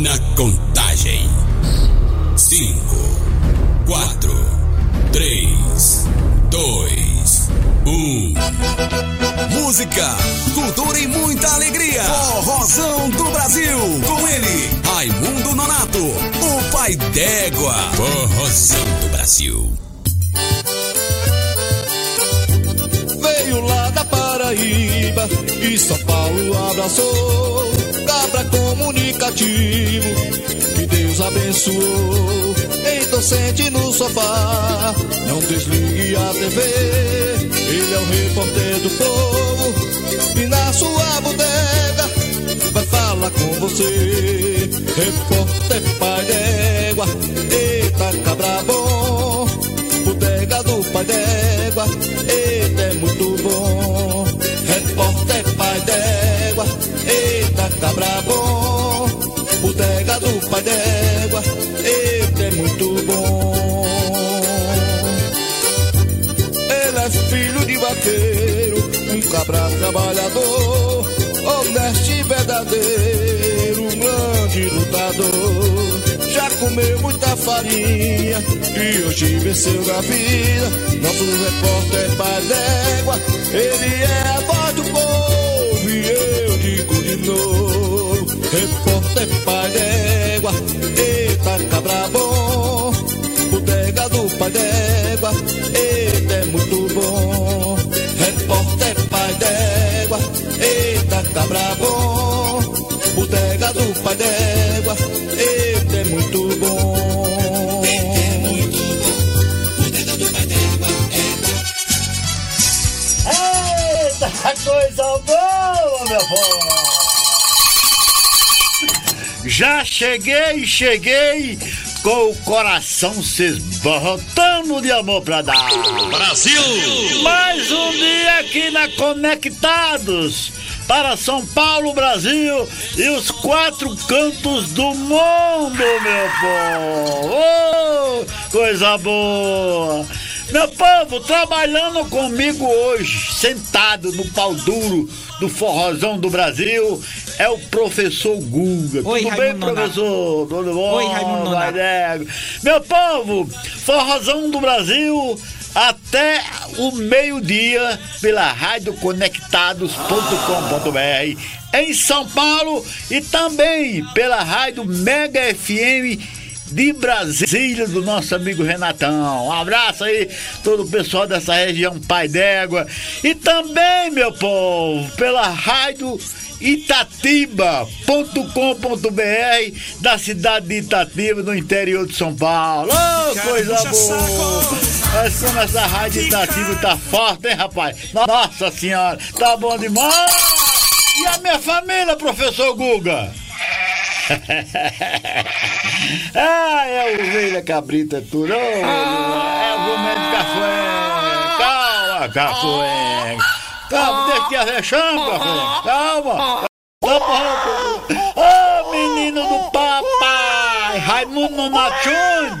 na contagem. Cinco, quatro, três, dois, um. Música, cultura e muita alegria. Forrozão do Brasil. Com ele, Raimundo Nonato, o pai d'égua. Forrozão do Brasil. Veio lá da Paraíba e São Paulo abraçou. Cabra comunicativo, que Deus abençoou. Então sente no sofá, não desligue a TV. Ele é o repórter do povo e na sua bodega vai falar com você. Repórter pai d'égua, eita cabra bom. Bodega do pai d'égua, cabra trabalhador, honesto e verdadeiro, um grande lutador. Já comeu muita farinha e hoje venceu na vida. Nosso repórter pai d'égua, ele é a voz do povo e eu digo de novo. Repórter pai d'égua, eita cabra bom. Bodega do pai d'égua, povo! Já cheguei, cheguei com o coração se esbarrotando de amor pra dar. Brasil! Mais um dia aqui na Conectados para São Paulo, Brasil e os quatro cantos do mundo, meu povo! Ô, coisa boa! Meu povo, trabalhando comigo hoje, sentado no pau duro do forrozão do Brasil, é o professor Guga. Oi, Tudo bem, Raimundo Nonato. professor? Tudo bom? Oi, Raimundo Nonato. Nego. Meu povo, forrozão do Brasil até o meio-dia pela Rádio Conectados.com.br em São Paulo e também pela Rádio Mega FM de Brasília, do nosso amigo Renatão. Um abraço aí, todo o pessoal dessa região Pai d'Égua. E também, meu povo, pela rádio itatiba.com.br da cidade de Itatiba, no interior de São Paulo. Ô, coisa boa! Mas como essa rádio Itatiba tá forte, hein, rapaz? Nossa senhora, tá bom demais! E a minha família, professor Guga? ah, é ovelha cabrita, é tudo. Ô, é o momento café. Calma, café. Calma, deixa que arrechamos, café. Calma. Calma. Ô, menino do papai. Raimundo Júnior.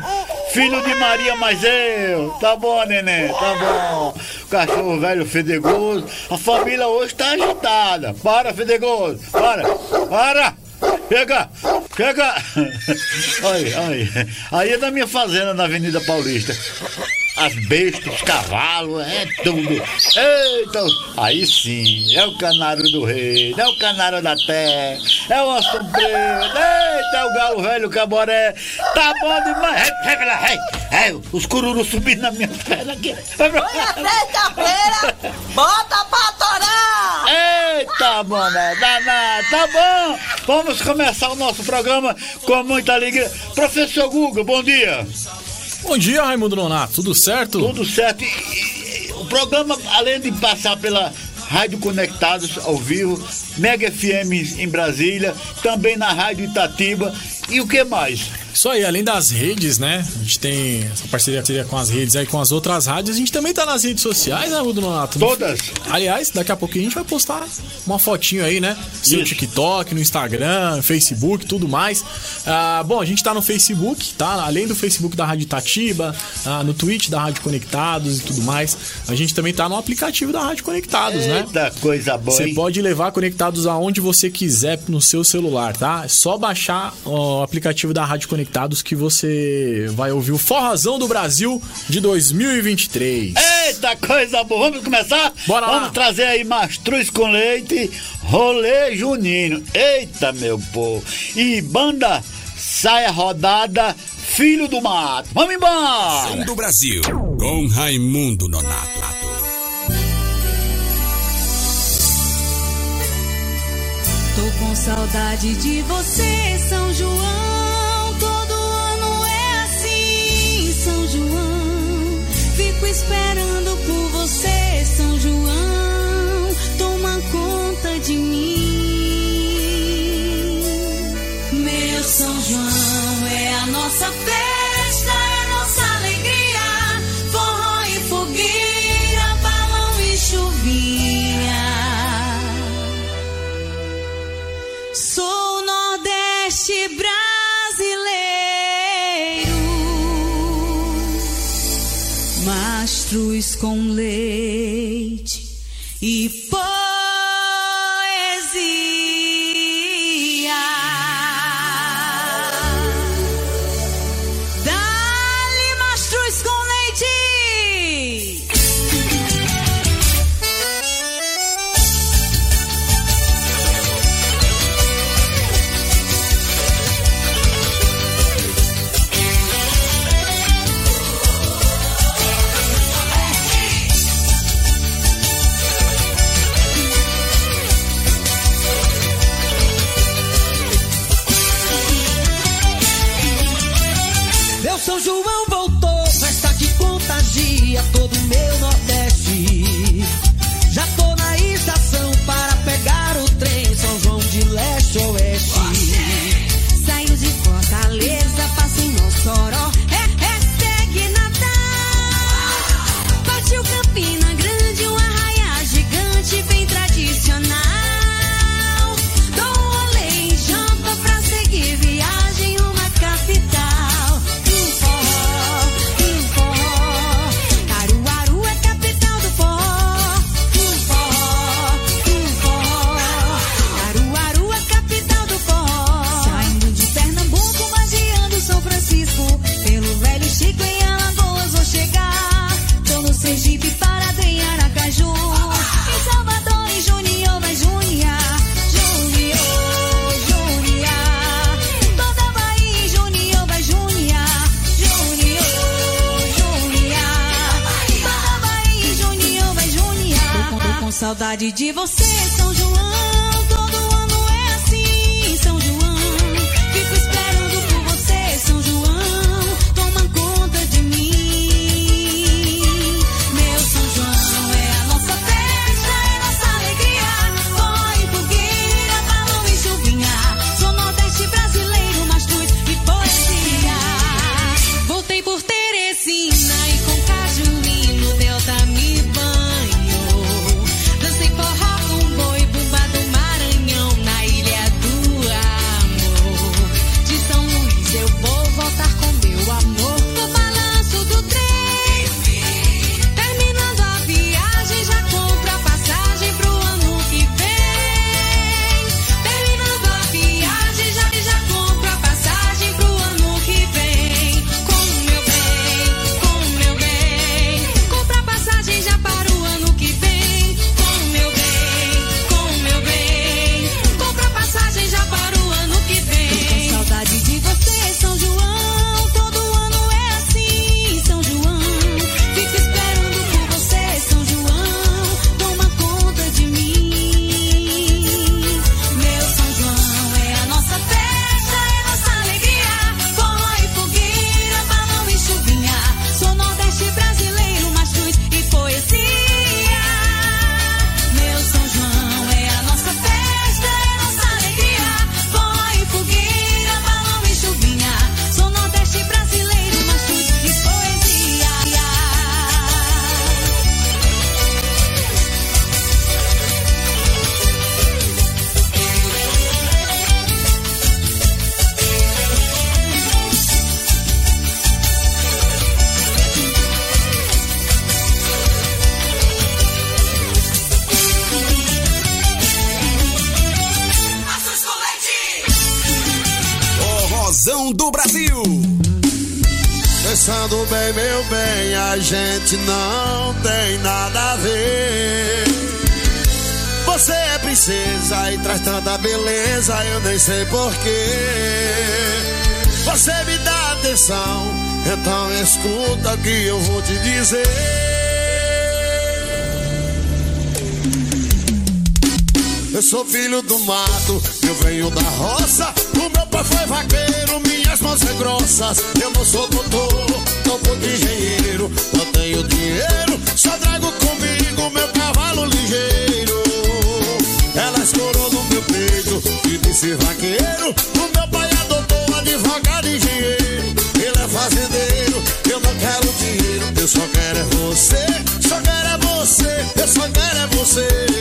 Filho de Maria, mas eu. Tá bom, neném, tá bom. Cachorro velho fedegoso. A família hoje tá agitada. Para, fedegoso. Para, para. Chega! Chega! Olha, olha. Aí é da minha fazenda na Avenida Paulista. As bestas, os cavalos, é tudo. Eita! Aí sim, é o canário do rei, é o canário da terra, é o osso preto, eita, é o galo velho caboré. Tá bom demais. Pela- ei, ei, os cururus subindo na minha perna aqui. Sexta-feira, bota pra torar! Eita, boné, danado, tá bom. Vamos começar o nosso programa com muita alegria. Professor Guga, bom dia. Bom dia, Raimundo Nonato. Tudo certo? Tudo certo. E- e- o programa, além de passar pela Rádio Conectados ao vivo, Mega FM em Brasília, também na Rádio Itatiba. E o que mais? Isso aí, além das redes, né? A gente tem essa parceria com as redes aí, com as outras rádios. A gente também tá nas redes sociais, né, Rudo Nonato? Todas. Aliás, daqui a pouquinho a gente vai postar uma fotinho aí, né? No Isso. TikTok, no Instagram, Facebook, tudo mais. Ah, bom, a gente tá no Facebook, tá? Além do Facebook da Rádio Itatiba, ah, no Twitch da Rádio Conectados e tudo mais. A gente também tá no aplicativo da Rádio Conectados, né? Eita coisa boa, Você pode levar conectados aonde você quiser no seu celular, tá? É só baixar ó, o aplicativo da Rádio Conectados que você vai ouvir o Forrazão do Brasil de 2023. Eita coisa boa, vamos começar? Bora lá. Vamos trazer aí mastruz com leite, rolê junino. Eita, meu povo. E banda saia rodada, filho do mato. Vamos embora! Som do Brasil. Com Raimundo Nonato. Tô com saudade de você, São João. São João. Fico esperando por você, São João. Toma conta de mim. Meu São João é a nossa festa, mastruz com leite e sei porquê. Você me dá atenção, então escuta o que eu vou te dizer. Eu sou filho do mato, eu venho da roça. O meu pai foi vaqueiro, minhas mãos são grossas. Eu não sou doutor, não sou engenheiro. Não tenho dinheiro, só trago disse vaqueiro. O meu pai é doutor, advogado, engenheiro. Ele é fazendeiro, eu não quero dinheiro. Eu só quero é você, só quero é você, eu só quero é você.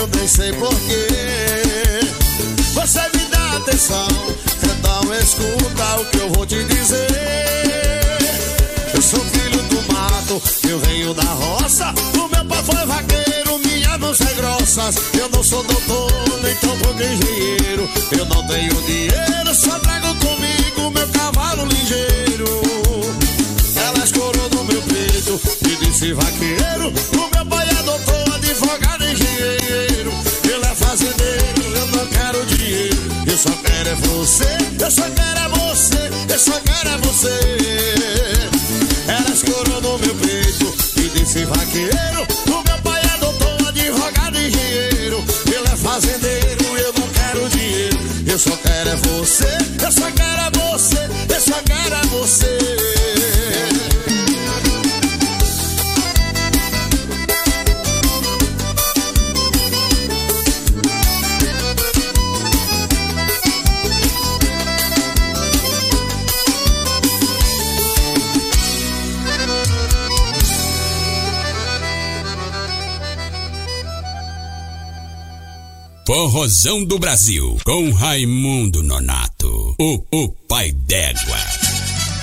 Eu nem sei porquê. Você me dá atenção, então escuta o que eu vou te dizer. Eu sou filho do mato, eu venho da roça. O meu pai foi vaqueiro, minhas mãos são grossas. Eu não sou doutor, nem tampouco engenheiro. Eu não tenho dinheiro, só trago comigo meu cavalo ligeiro. Ela escorou no meu peito e disse vaqueiro. Fazendeiro, eu não quero dinheiro. Eu só quero é você, eu só quero é você, eu só quero é você. Ela escorou no meu peito e disse vaqueiro. O meu pai é doutor, advogado, engenheiro. Ele é fazendeiro, eu não quero dinheiro. Eu só quero é você, eu só quero é você, eu só quero é você. Forrozão do Brasil, com Raimundo Nonato, o, o pai d'égua.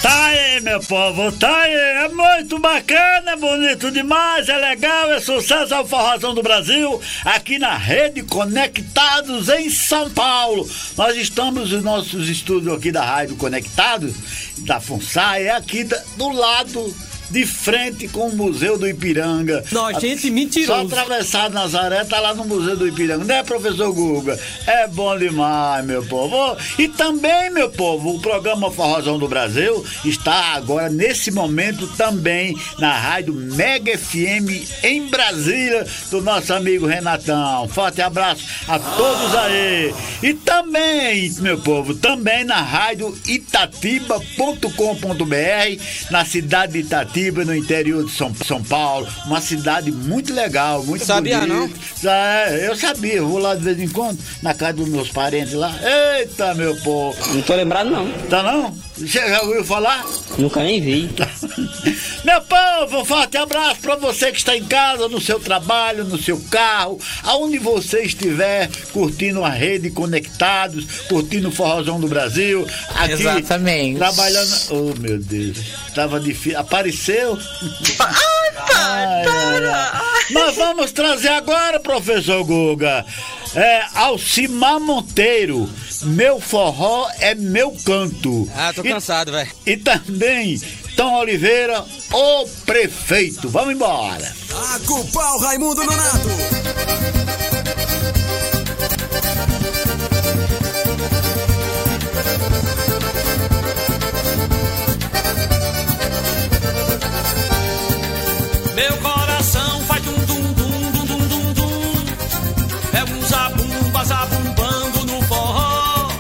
Tá aí, meu povo, tá aí. É muito bacana, é bonito demais, é legal, é sucesso, é o Forrozão do Brasil, aqui na Rede Conectados em São Paulo. Nós estamos nos nossos estúdios aqui da Rádio Conectados, da FUNSAI, é aqui do lado. De frente com o Museu do Ipiranga. Nojento e Só mentiroso. atravessar Nazaré, tá lá no Museu do Ipiranga, né, professor Guga? É bom demais, meu povo. E também, meu povo, o programa Forrozão do Brasil está agora, nesse momento, também na rádio Mega FM em Brasília, do nosso amigo Renatão. Forte abraço a todos aí. E também, meu povo, também na rádio itatiba.com.br, na cidade de Itatiba, no interior de São, São Paulo. Uma cidade muito legal, muito Sabia, bonita. É, eu sabia, eu vou lá de vez em quando, na casa dos meus parentes lá. Eita, meu povo. Não tô lembrado, não. Tá não? Você já ouviu falar? Nunca nem vi. Meu povo, um forte abraço pra você que está em casa, no seu trabalho, no seu carro, aonde você estiver, curtindo a rede Conectados, curtindo o Forrozão do Brasil. Aqui, Exatamente. Trabalhando. Oh, meu Deus. Tava difícil. Apareceu? Ai, ai, ai. Nós vamos trazer agora, professor Guga, é, Alcimar Monteiro. Meu forró é meu canto. Ah, tô E- cansado, velho. e também Tom Oliveira, o prefeito. Vamos embora. A culpar o Raimundo Nonato. Meu coração faz dum dum dum dum dum dum dum. É um zabumba zabumbando no forró.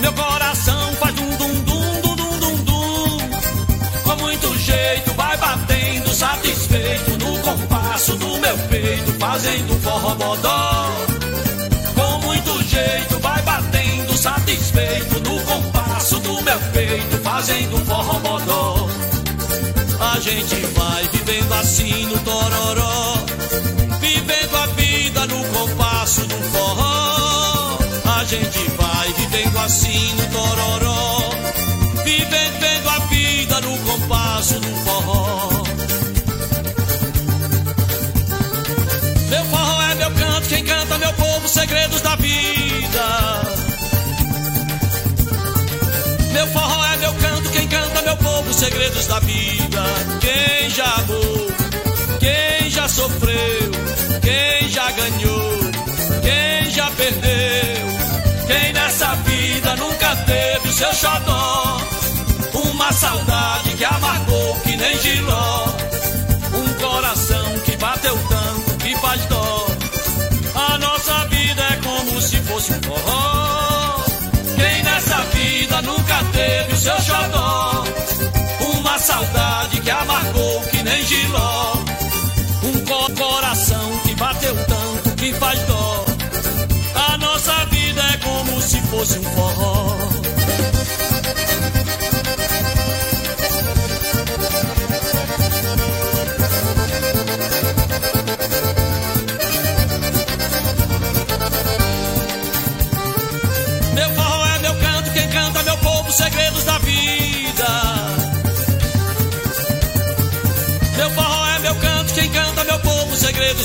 Meu coração faz dum dum dum dum dum dum dum. Com muito jeito vai batendo satisfeito no compasso do meu peito fazendo forró bodó. Com muito jeito vai batendo satisfeito no compasso do meu peito fazendo forró bodó. Gente vai vivendo assim no tororó, vivendo a vida no compasso do forró. A gente vai vivendo assim no tororó, vivendo a vida no compasso do forró. Meu forró é meu canto, quem canta meu povo, segredos da vida. Meu forró é meu canto, quem canta meu povo, segredos da vida. Quem já amou, quem já sofreu, quem já ganhou, quem já perdeu, quem nessa vida nunca teve o seu xodó. Uma saudade que amargou que nem giló. Seu xodó? Uma saudade que amargou que nem giló. Um co- coração que bateu tanto que faz dó. A nossa vida é como se fosse um forró. Meu forró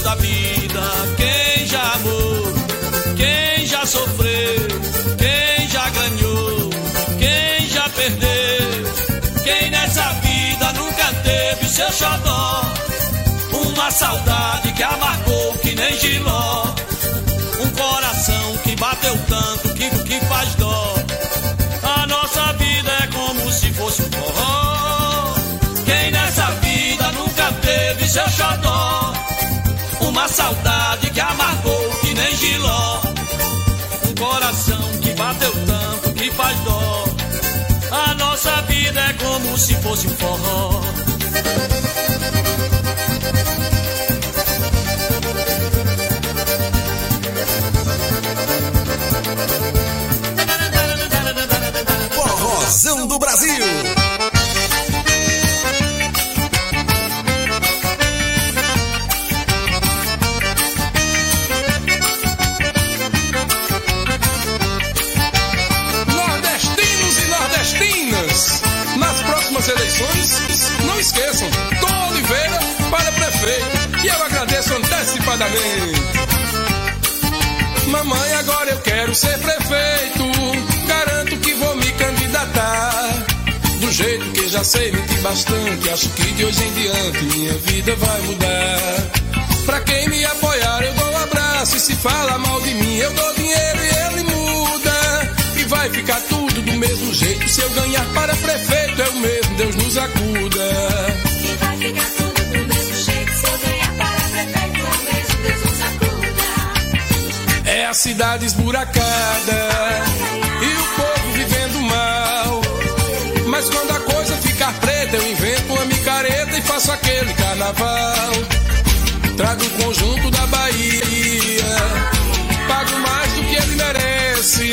da vida. Quem já amou, quem já sofreu, quem já ganhou, quem já perdeu, quem nessa vida nunca teve o seu xodó. Uma saudade que amargou que nem giló. Um coração que bateu tanto que, que faz dó. A nossa vida é como se fosse um forró. Quem nessa vida nunca teve seu xodó. Saudade que amargou que nem giló. Um coração que bateu tanto que faz dó. A nossa vida é como se fosse um forró. Acho que de hoje em diante minha vida vai mudar. Pra quem me apoiar, eu dou um abraço. E se fala mal de mim, eu dou dinheiro e ele muda. E vai ficar tudo do mesmo jeito. Se eu ganhar para prefeito, é o mesmo, Deus nos acuda. E vai ficar tudo do mesmo jeito se eu ganhar para prefeito, é o mesmo Deus nos acuda. É a cidade esburacada e o povo vivendo mal. Mas quando a coisa ficar preta, eu invento uma micareta e faço aquele carnaval. Trago o conjunto da Bahia, pago mais do que ele merece.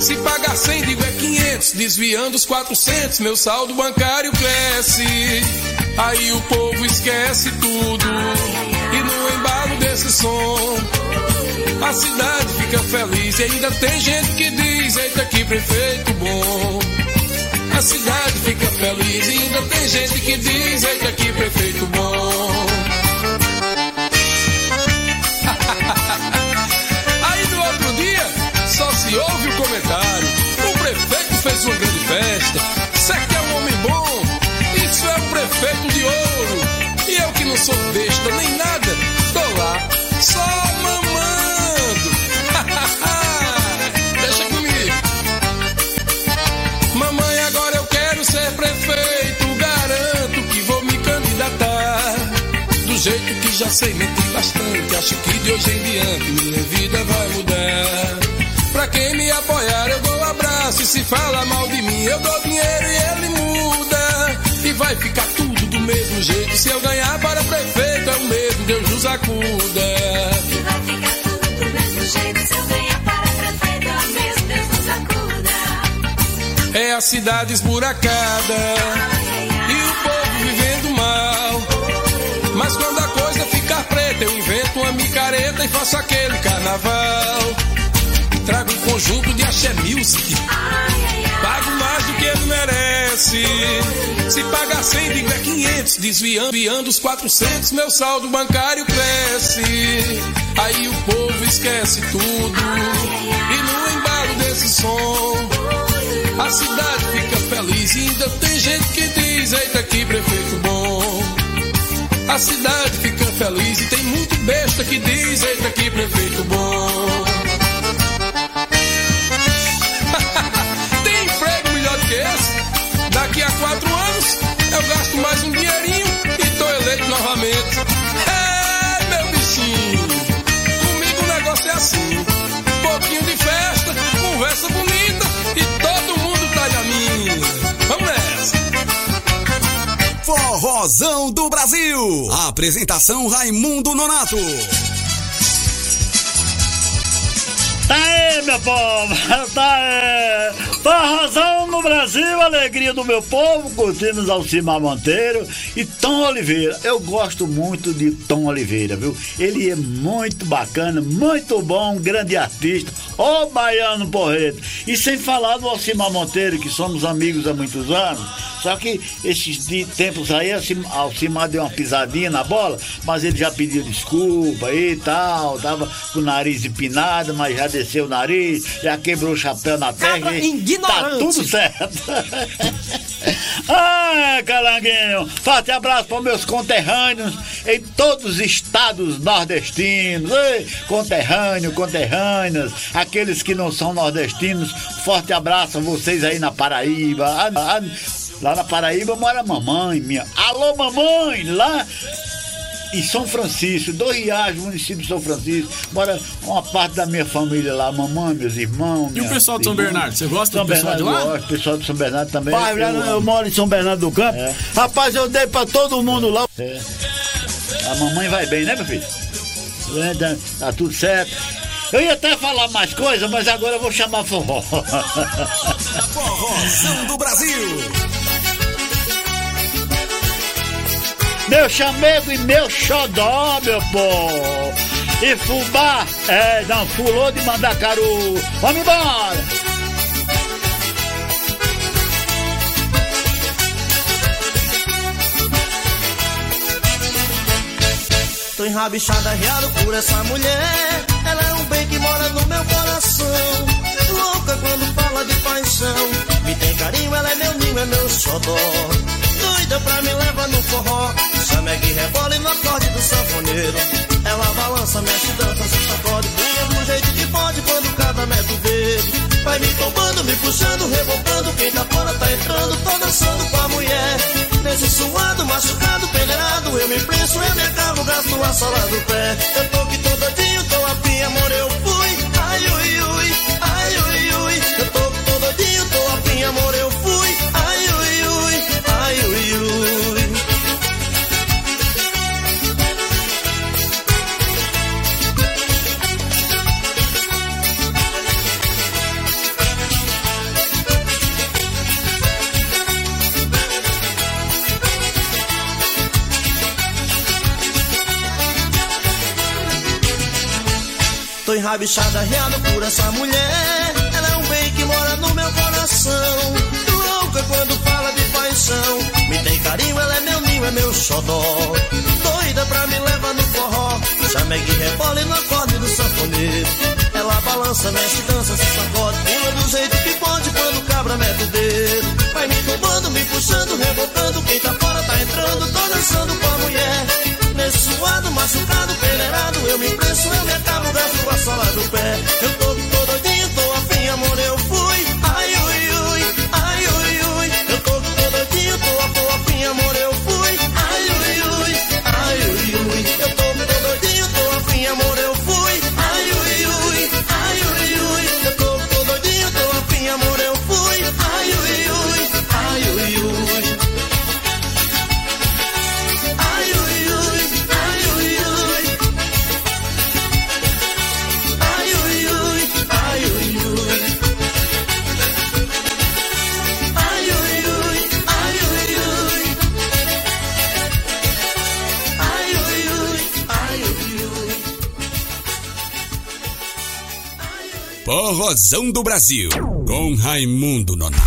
Se pagar 100, digo é 500, desviando os 400, meu saldo bancário cresce. Aí o povo esquece tudo e no embalo desse som. A cidade fica feliz e ainda tem gente que diz: Eita, que prefeito bom. A cidade fica feliz e ainda tem gente que diz: Eita, que prefeito bom. Aí no outro dia só se ouve o comentário: O prefeito fez uma grande jeito que já sei mentir bastante. Acho que de hoje em diante minha vida vai mudar. Pra quem me apoiar, eu dou um abraço. E se fala mal de mim, eu dou dinheiro e ele muda. E vai ficar tudo do mesmo jeito. Se eu ganhar para prefeito, é o mesmo, Deus nos acuda. E vai ficar tudo do mesmo jeito. Se eu venha para prefeito, ela mesmo, Deus nos acuda. É a cidade esburacada e o povo vivendo mal. Mas quando e faço aquele carnaval. Trago um conjunto de axé music. Pago mais do que ele merece. Se pagar 100, digo é 500. Desviando, desviando os 400, meu saldo bancário cresce. Aí o povo esquece tudo. E no embalo desse som, a cidade fica feliz. E ainda tem gente que diz: Eita, que prefeito bom. A cidade fica feliz e tem muito besta que diz: Eita, que prefeito bom. tem emprego melhor do que esse? Daqui a quatro anos eu gasto mais um dinheirinho e tô eleito novamente. Forrozão do Brasil. Apresentação Raimundo Nonato. Meu povo, tá aí. Forrozão no Brasil, alegria do meu povo, curtimos Alcimar Monteiro e Tom Oliveira. Eu gosto muito de Tom Oliveira, viu? Ele é muito bacana, muito bom, grande artista, ô baiano porreto. E sem falar do Alcimar Monteiro, que somos amigos há muitos anos. Só que esses tempos aí, Alcim- Alcimar deu uma pisadinha na bola, mas ele já pediu desculpa e tal, tava com o nariz empinado, mas já desceu o nariz, já quebrou o chapéu na terra. Cabra e Tá ignorante. tudo certo. ah, Calanguinho, forte abraço para meus conterrâneos em todos os estados nordestinos. Ei, conterrâneo, conterrâneas, aqueles que não são nordestinos, forte abraço a vocês aí na Paraíba. Ah, ah, Lá na Paraíba mora a mamãe minha. Alô, mamãe! Lá em São Francisco, do Riacho, município de São Francisco, mora uma parte da minha família lá, mamãe, meus irmãos. E o pessoal de São irmã. Bernardo, você gosta São do pessoal de Bernardo, lá? eu gosto, o pessoal de São Bernardo também. Pai, eu, eu moro em São Bernardo do Campo. É. Rapaz, eu dei pra todo mundo lá. É. A mamãe vai bem, né, meu filho? É, Tá, tá tudo certo. Eu ia até falar mais coisas, mas agora eu vou chamar forró. Forrozão do Brasil. Meu chamego e meu xodó, meu povo. E fubá, é, não, fulô de mandacaru. Vamos embora! Tô enrabixada, reado por essa mulher. Ela é um bem que mora no meu coração. Louca quando fala de paixão. Me tem carinho, ela é meu ninho, é meu xodó. Doida pra me levar no forró. Chama que rebola e no acorde do sanfoneiro. Ela balança, mexe, dança, se sacode. Pula do jeito que pode quando cada mete o dedo. Vai me tombando, me puxando, rebocando. Quem tá fora tá entrando, tô dançando com a mulher. Nesse suado, machucado, peneirado, eu me preço, eu me acabo, gasto a sola do pé. Eu tô que tô doidinho, tô afim, amor, eu fui. Ai, ui, ui, enrabixada, reado por essa mulher. Ela é um bem que mora no meu coração. Louca quando fala de paixão. Me tem carinho, ela é meu ninho, é meu xodó. Doida pra me levar no forró. Chamegue, rebola e no acorde do sanfoneiro. Ela balança, mexe, dança, se sacode. Pula do jeito que pode quando o cabra mete o dedo. Vai me tombando, me puxando, rebocando. Quem tá fora tá entrando, tô dançando com a mulher. Nesse Forrozão do Brasil. Com Raimundo Nonato.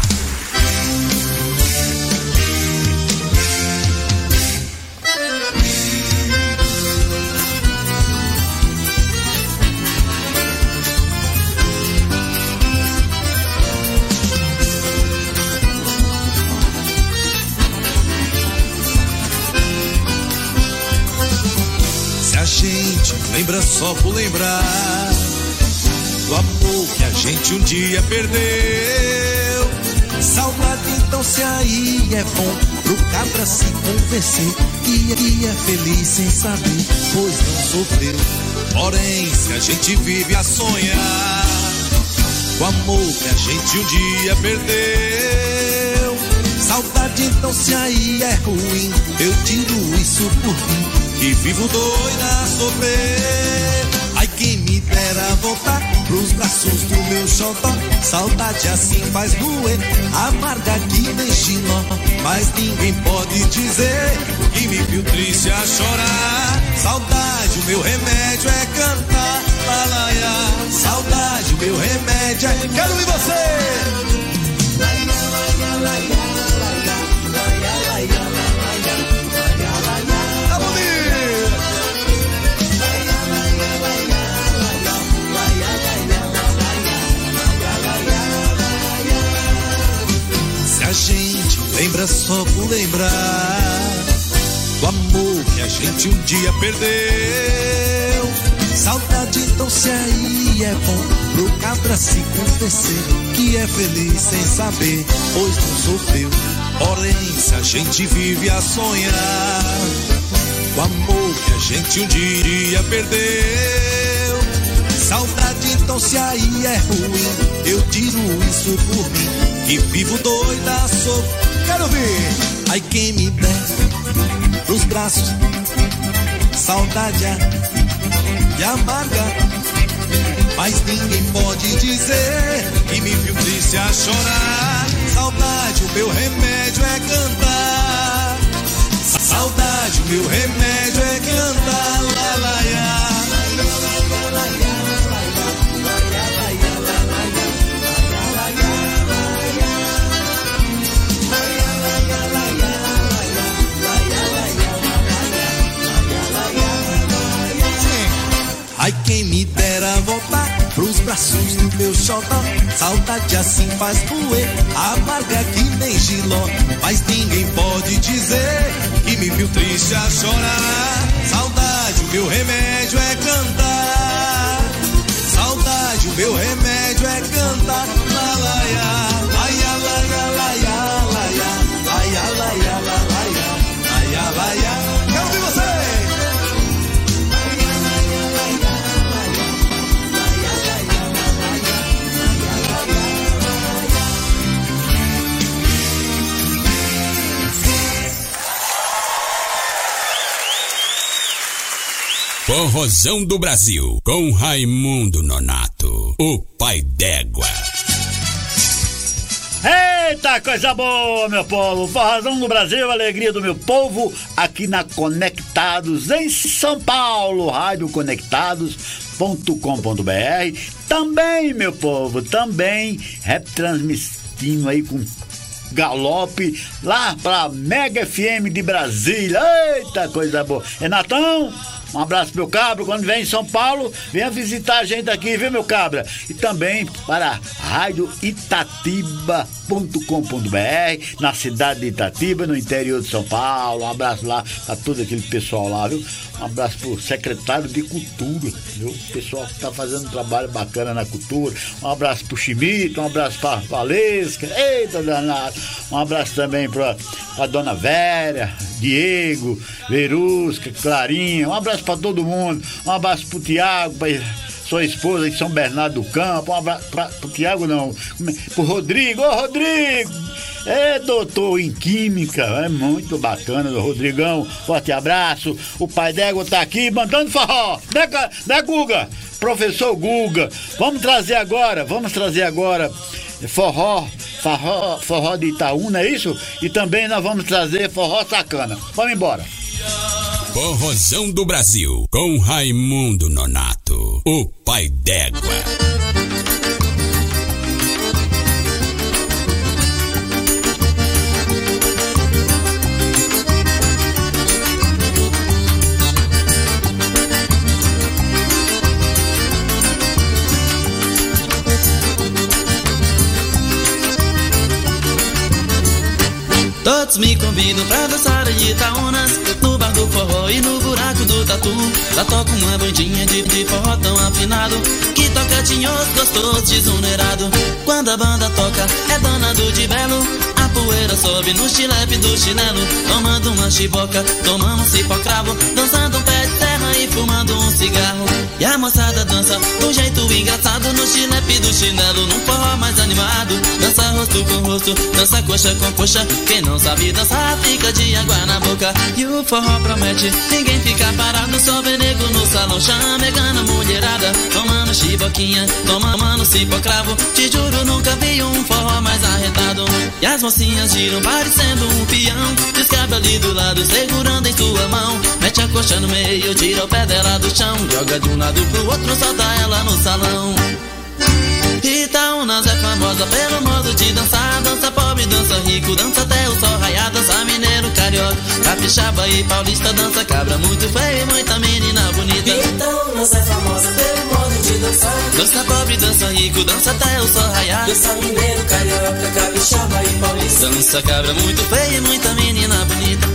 Se a gente lembra só por lembrar gente um dia perdeu. Saudade então se aí é bom pro cabra se convencer que que é feliz sem saber, pois não sofreu. Porém, se a gente vive a sonhar o amor que a gente um dia perdeu. Saudade então se aí é ruim, eu tiro isso por mim, que vivo doida a sofrer. Ai quem me dera voltar pros braços do meu xodó. Saudade assim faz doer, amarga que nem xiló. Mas ninguém pode dizer que me viu triste a chorar. Saudade, o meu remédio é cantar, lalaiá. Saudade, o meu remédio é. Quero ver você! Tá gente lembra só por lembrar do amor que a gente um dia perdeu. Saudade então se aí é bom pro cabra se convencer que é feliz sem saber, pois não sofreu. Porém, se a gente vive a sonhar o amor que a gente um dia perdeu. Saudade então se aí é ruim, eu tiro isso por mim, que vivo doida sou. Quero ver, ai quem me der pros braços, saudade e amarga. Mas ninguém pode dizer que me viu triste a chorar. Saudade, o meu remédio é cantar. Saudade, o meu remédio é cantar. Lalaiá. Ai, quem me dera voltar pros braços do meu xodó. Saudade assim faz doer, amarga que nem giló. Mas ninguém pode dizer que me viu triste a chorar. Saudade, o meu remédio é cantar. Saudade, o meu remédio é cantar. Lalaiá, Forrozão do Brasil. Com Raimundo Nonato. O pai d'égua. Eita, coisa boa, meu povo! Forrozão do Brasil, alegria do meu povo, aqui na Conectados, em São Paulo, Rádio Conectados.com.br. Também, meu povo, também retransmitindo aí com galope lá pra Mega FM de Brasília. Eita, coisa boa! É Natão? Um abraço, meu cabra. Quando vem em São Paulo, venha visitar a gente aqui, viu, meu cabra? E também para Rádio Itatiba.com.br, na cidade de Itatiba, no interior de São Paulo. Um abraço lá para todo aquele pessoal lá, viu? Um abraço pro secretário de Cultura, viu? O pessoal que tá fazendo um trabalho bacana na cultura. Um abraço pro Chimito, um abraço pra Valesca. Eita, danado. Um abraço também pra, pra Dona Vera, Diego, Verusca, Clarinha. Um abraço pra todo mundo. Um abraço pro Tiago, pra sua esposa de São Bernardo do Campo. Um abraço pra, pro Tiago, não. Pro Rodrigo. Ô, Rodrigo! É doutor em Química, é muito bacana, Rodrigão. Forte abraço. O pai d'égua tá aqui mandando forró. Né, né, Guga? Professor Guga. Vamos trazer agora, vamos trazer agora forró, forró, forró de Itaú, não é isso? E também nós vamos trazer forró sacana. Vamos embora. Corrosão do Brasil, com Raimundo Nonato, o pai d'égua. Todos me convidam pra dançar em Itaúnas do forró e no buraco do tatu. Lá toca uma bandinha de, de forró tão afinado Que toca tinhoso, gostoso, desunerado Quando a banda toca, é dona do de belo A poeira sobe no chilepe do chinelo Tomando uma chiboca, tomando um cipó cravo Dançando um pé fumando um cigarro. E a moçada dança do jeito engraçado. No chilepe do chinelo, num forró mais animado. Dança rosto com rosto, dança coxa com coxa. Quem não sabe dançar fica de água na boca. E o forró promete, ninguém fica parado. Só vê nego no salão, chamegando mulherada. Tomando chiboquinha, tomando cipó cravo Te juro, nunca vi um forró mais arretado. E as mocinhas giram parecendo um peão. Descabe ali do lado, segurando em sua mão. Mete a coxa no meio, tira o pé dela do chão Joga de um lado pro outro, solta ela no salão. Itaúnas é famosa pelo modo de dançar Dança pobre, dança rico, dança até o sol raiar Dança mineiro, carioca, capixaba e paulista Dança cabra muito feia e muita menina bonita. Itaúnas é famosa pelo modo de dançar Dança pobre, dança rico, dança até o sol raiar. Dança mineiro, carioca, capixaba e paulista. Dança cabra muito feia e muita menina bonita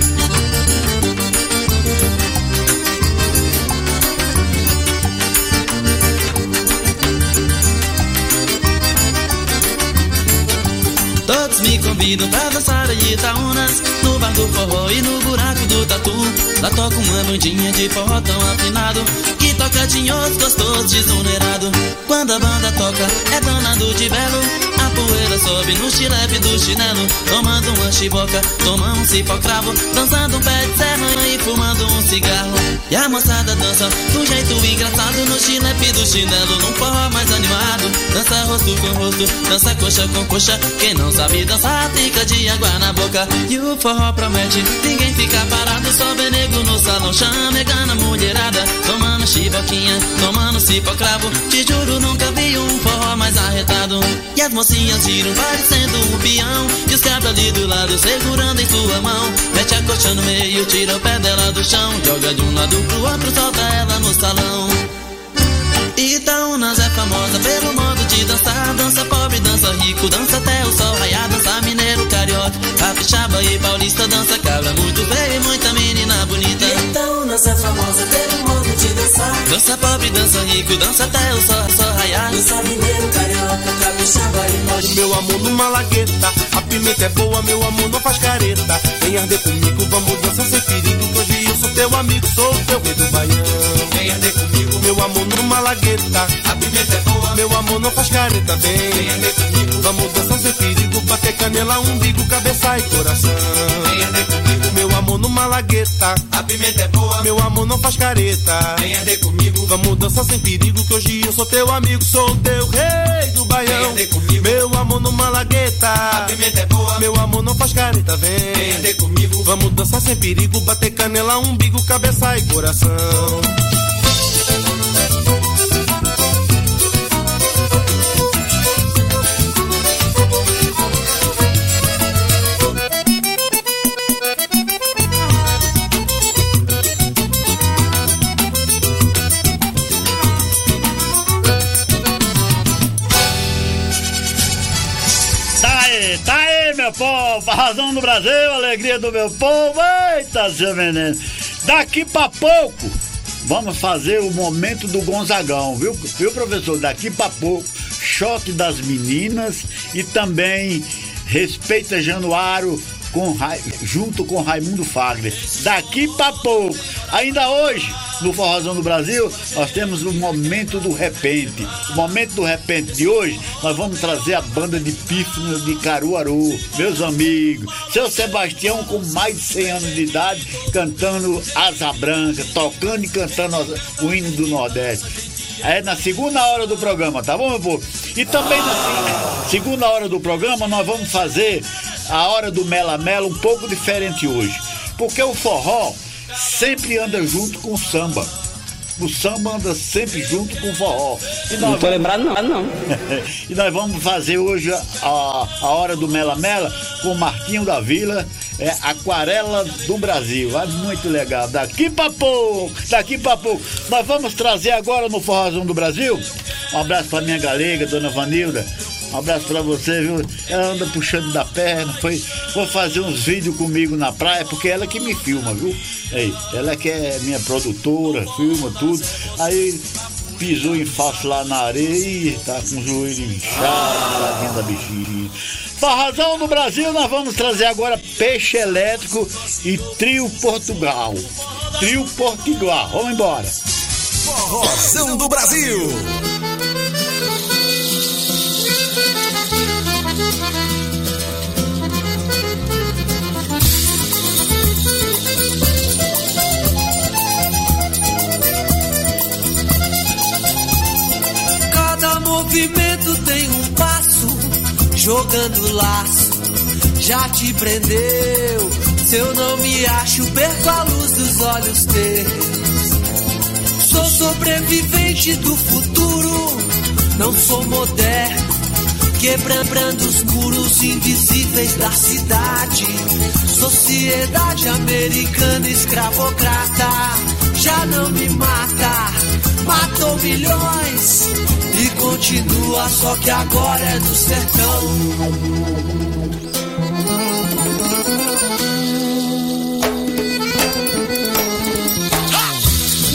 Todos me convidam pra dançar em Itaúnas No bar do forró e no buraco do tatu. Lá toca uma bandinha de forró tão afinado Que toca tinhoso, gostoso, desunerado Quando a banda toca, é dona do de belo poeira sobe no chilepe do chinelo Tomando uma chiboca, tomando um cipó cravo Dançando um pé de serra e fumando um cigarro. E a moçada dança do jeito engraçado No chilepe do chinelo, num forró mais animado. Dança rosto com rosto, dança coxa com coxa Quem não sabe dançar fica de água na boca. E o forró promete, ninguém fica parado Só vê nego no salão, chamegando a mulherada Tomando chiboquinha, tomando cipó cravo Te juro, nunca vi um forró mais arretado. E as mocinhas giram parecendo um peão. E os cabras ali do lado segurando em sua mão. Mete a coxa no meio, tira o pé dela do chão. Joga de um lado pro outro, solta ela no salão Itaúnas é famosa pelo modo de dançar. Dança pobre, dança rico, dança até o sol raiar. Dança mineiro, carioca, capixaba e paulista. Dança cabra muito feia e muita menina bonita. Itaúnas é famosa pelo modo de dançar. Dança pobre, dança rico, dança até o sol, sol raiar. Dança mineiro, carioca, capixaba e paulista. Meu amor numa lagueta, a pimenta é boa, meu amor não faz careta. Vem arder comigo, vamos dançar sem perigo que Hoje sou teu amigo, sou teu rei do baião Vem arder comigo, meu amor numa lagueta. A pimenta é boa, meu amor não faz careta Vem, Vem arder comigo, vamos dançar sem perigo Bater canela, umbigo, cabeça e coração. Vem arder comigo, meu amor numa lagueta. A pimenta é boa, meu amor não faz careta. Vem arder comigo, vamos dançar sem perigo Que hoje eu sou teu amigo, sou teu rei do baião. Meu amor numa lagueta A pimenta é boa, meu amor não faz careta Vem, Vem comigo, vamos dançar sem perigo Bater canela, umbigo, cabeça e coração meu povo. A razão do Brasil, a alegria do meu povo. Eita, seu veneno. Daqui pra pouco, vamos fazer o momento do Gonzagão, viu? Viu, professor? Daqui pra pouco, choque das meninas e também respeita Januário com, Ra- junto com Raimundo Fagner. Daqui pra pouco. Ainda hoje, no Forrozão do Brasil, nós temos o Momento do Repente. O Momento do Repente de hoje, nós vamos trazer a banda de pífanos de Caruaru, meus amigos. Seu Sebastião, com mais de 100 anos de idade, cantando Asa Branca, tocando e cantando o hino do Nordeste. É na segunda hora do programa, tá bom, meu povo? E também na se- segunda hora do programa nós vamos fazer a hora do Mela Mela um pouco diferente hoje. Porque o forró sempre anda junto com o samba. O samba anda sempre junto com o forró. E Não tô vamos- lembrado não, não. e nós vamos fazer hoje a, a hora do Mela Mela com o Marquinho da Vila, é Aquarela do Brasil. Muito legal. Daqui pra pouco, daqui pra pouco. Nós vamos trazer agora no Forrozão do Brasil. Um abraço pra minha galega, dona Vanilda. Um abraço pra você, viu? Ela anda puxando da perna, foi, foi fazer uns vídeos comigo na praia, porque ela que me filma, viu? Aí, ela que é minha produtora, filma tudo. Aí pisou em falso lá na areia tá com o joelho inchado, lá dentro da bexiga. Barrazão no Brasil, nós vamos trazer agora peixe elétrico e trio Portugal. Trio Portugal, vamos embora. Forrozão do Brasil. Cada movimento tem um passo, jogando laço, já te prendeu. Se eu não me acho, perco a luz dos olhos teus. Sou sobrevivente do futuro, não sou moderno. Quebrando os muros invisíveis da cidade. Sociedade americana escravocrata já não me mata. Matou milhões e continua, só que agora é no sertão.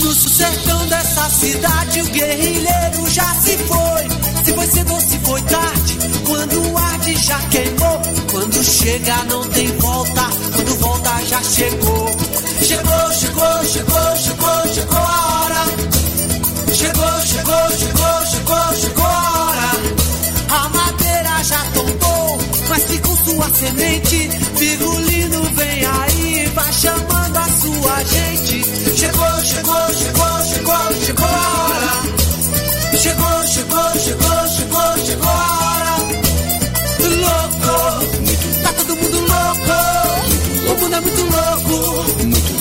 No sertão dessa cidade, o guerrilheiro já se foi. Se foi cedo ou se foi tarde, quando arde já queimou. Quando chega, não tem volta. Quando volta, já chegou. Chegou, chegou, chegou, chegou, chegou a hora. Chegou, chegou, chegou, chegou, chegou a hora. A madeira já tombou, mas se com sua semente, Virgulino vem aí, vai chamando a sua gente. Chegou, chegou, chegou, chegou, chegou a hora. Chegou, chegou, chegou,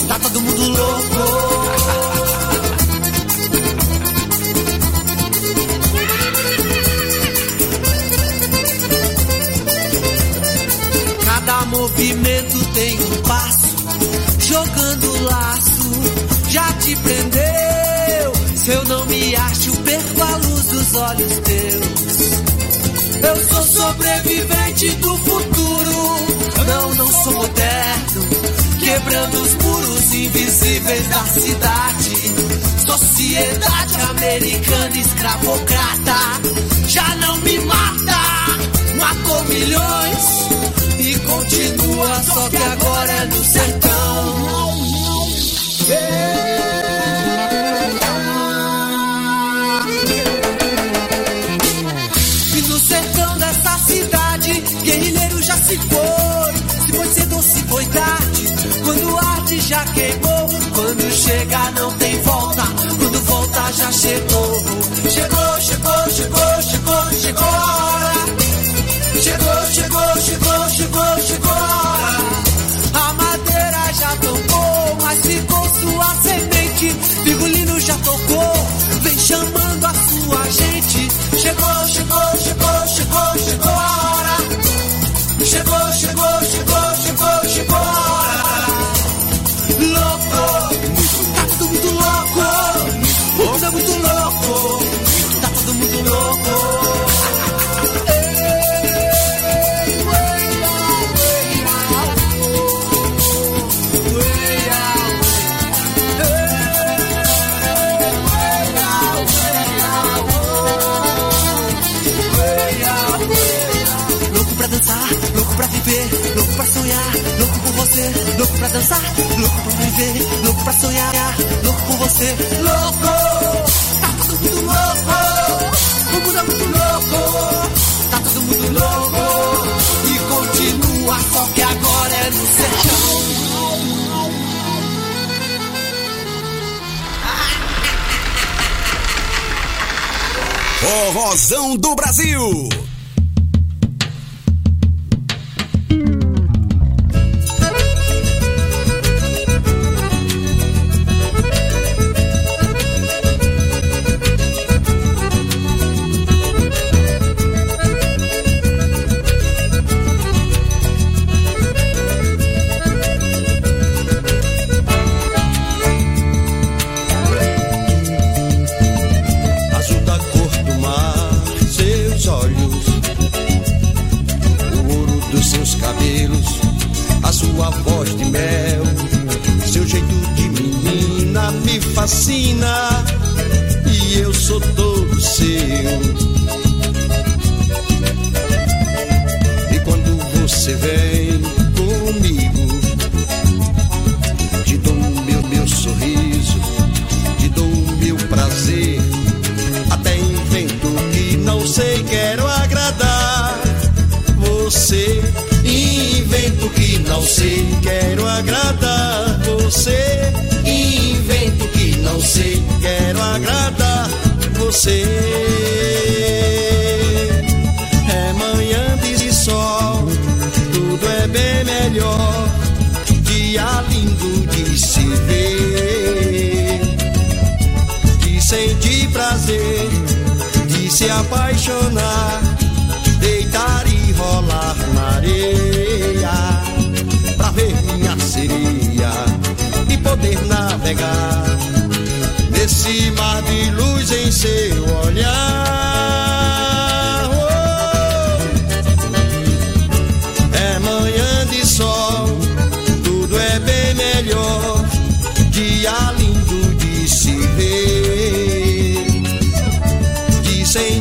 tá todo mundo louco. Cada movimento tem um passo, jogando laço, já te prendeu. Se eu não me acho, perco a luz dos olhos teus. Eu sou sobrevivente do futuro, não, não sou moderno, quebrando os muros invisíveis da cidade. Sociedade americana escravocrata já não me mata, matou milhões e continua, só que agora é no sertão. Já queimou. Quando chega, não tem pra dançar, louco pra viver, louco pra sonhar, louco por você, louco, tá todo mundo louco, o mundo é muito louco, tá todo mundo louco, e continua, só que agora é no sertão. Forrozão do Brasil.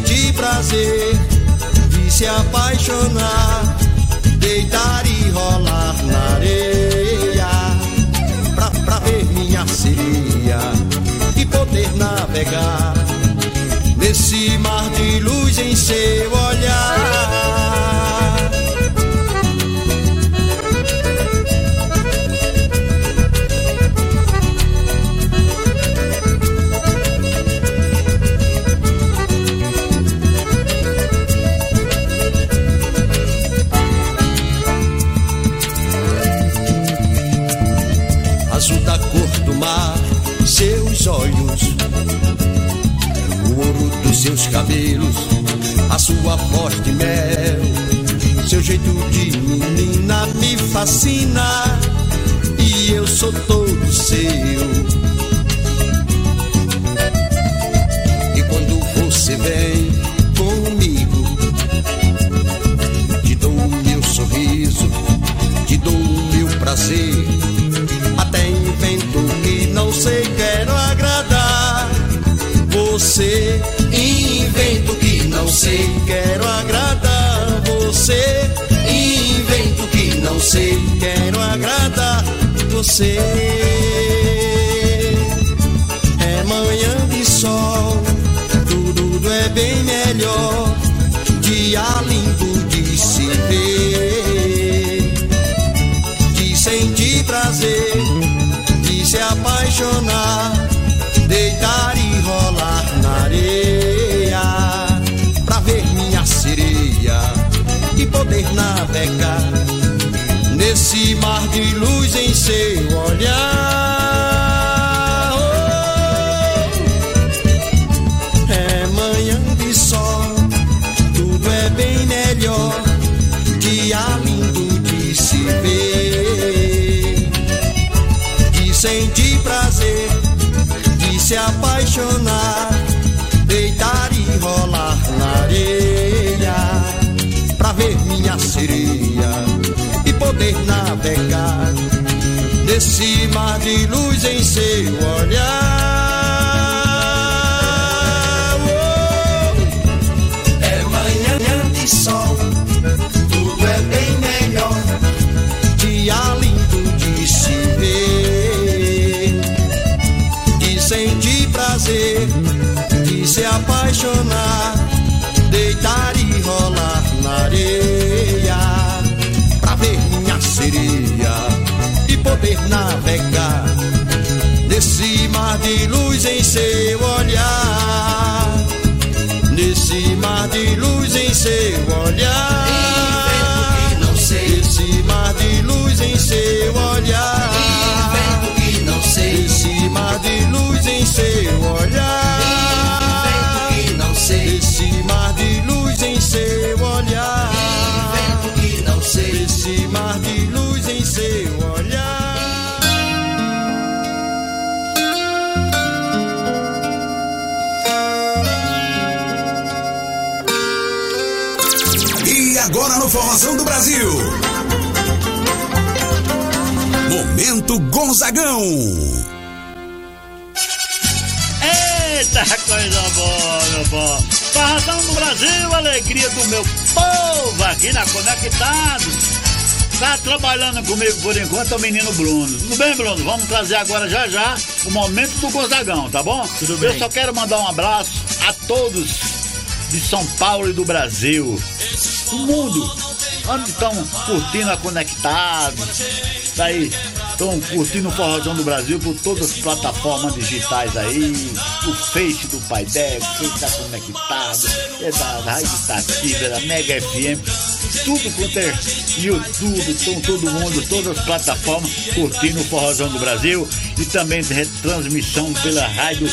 De prazer, de se apaixonar, deitar e rolar na areia, pra, pra ver minha sereia e poder navegar nesse mar de luz em seu olhar. Sua mel, seu jeito de menina me fascina e eu sou todo seu. E quando você vem comigo, te dou o meu sorriso, te dou o meu prazer. Até invento que não sei, quero agradar você. Sei, quero agradar você. Invento que não sei, quero agradar você. É manhã de sol, tudo é bem melhor. Dia lindo de se ver, de sentir prazer, de se apaixonar, deitar e rolar na areia, poder navegar nesse mar de luz em seu olhar. Oh, é manhã de sol, tudo é bem melhor, dia lindo de se ver, de sentir prazer, de se apaixonar, deitar e rolar na areia, nesse mar de luz em seu olhar. Oh, é manhã de sol, tudo é bem melhor, dia lindo de se ver, de sentir prazer, de se apaixonar, deitar e rolar na areia navegar nesse mar de luz em seu olhar, nesse mar de luz em seu olhar. Esse mar de luz em seu E agora no Forrozão do Brasil. Momento Gonzagão. Eita, coisa boa, meu povo. Barrazão do Brasil, alegria do meu povo aqui na Conectado. Tá trabalhando comigo por enquanto é o menino Bruno. Tudo bem, Bruno? Vamos trazer agora já já o momento do Gonzagão, tá bom? Tudo bem. Eu só quero mandar um abraço a todos de São Paulo e do Brasil, do mundo, onde estão curtindo a Conectado, daí estão curtindo o Forrozão do Brasil por todas as plataformas digitais aí, o Face do Pai Deco, o Face da Conectado, é da Rádio Tativa, da Mega FM, tudo quanto é YouTube, estão todo mundo, todas as plataformas curtindo o Forrozão do Brasil. E também retransmissão pela Rádio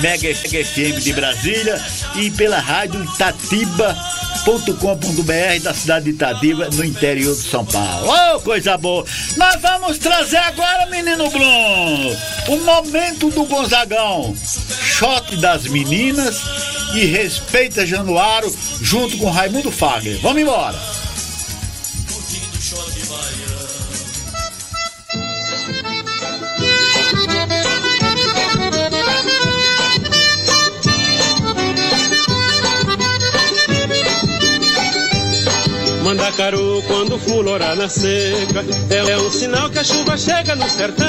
Mega FM de Brasília e pela Rádio Itatiba.com.br da cidade de Itatiba, no interior de São Paulo. Ô, coisa boa! Nós vamos trazer agora, menino Bruno, o momento do Gonzagão. Shot das meninas e respeita Januário junto com Raimundo Fagner. Vamos embora! Quando fulorar na seca É um sinal que a chuva chega no sertão.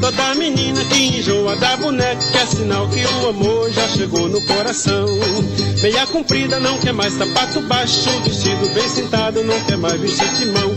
Toda menina que enjoa da boneca É sinal que o amor já chegou no coração. Meia comprida não quer mais sapato baixo Vestido bem sentado não quer mais vestir de mão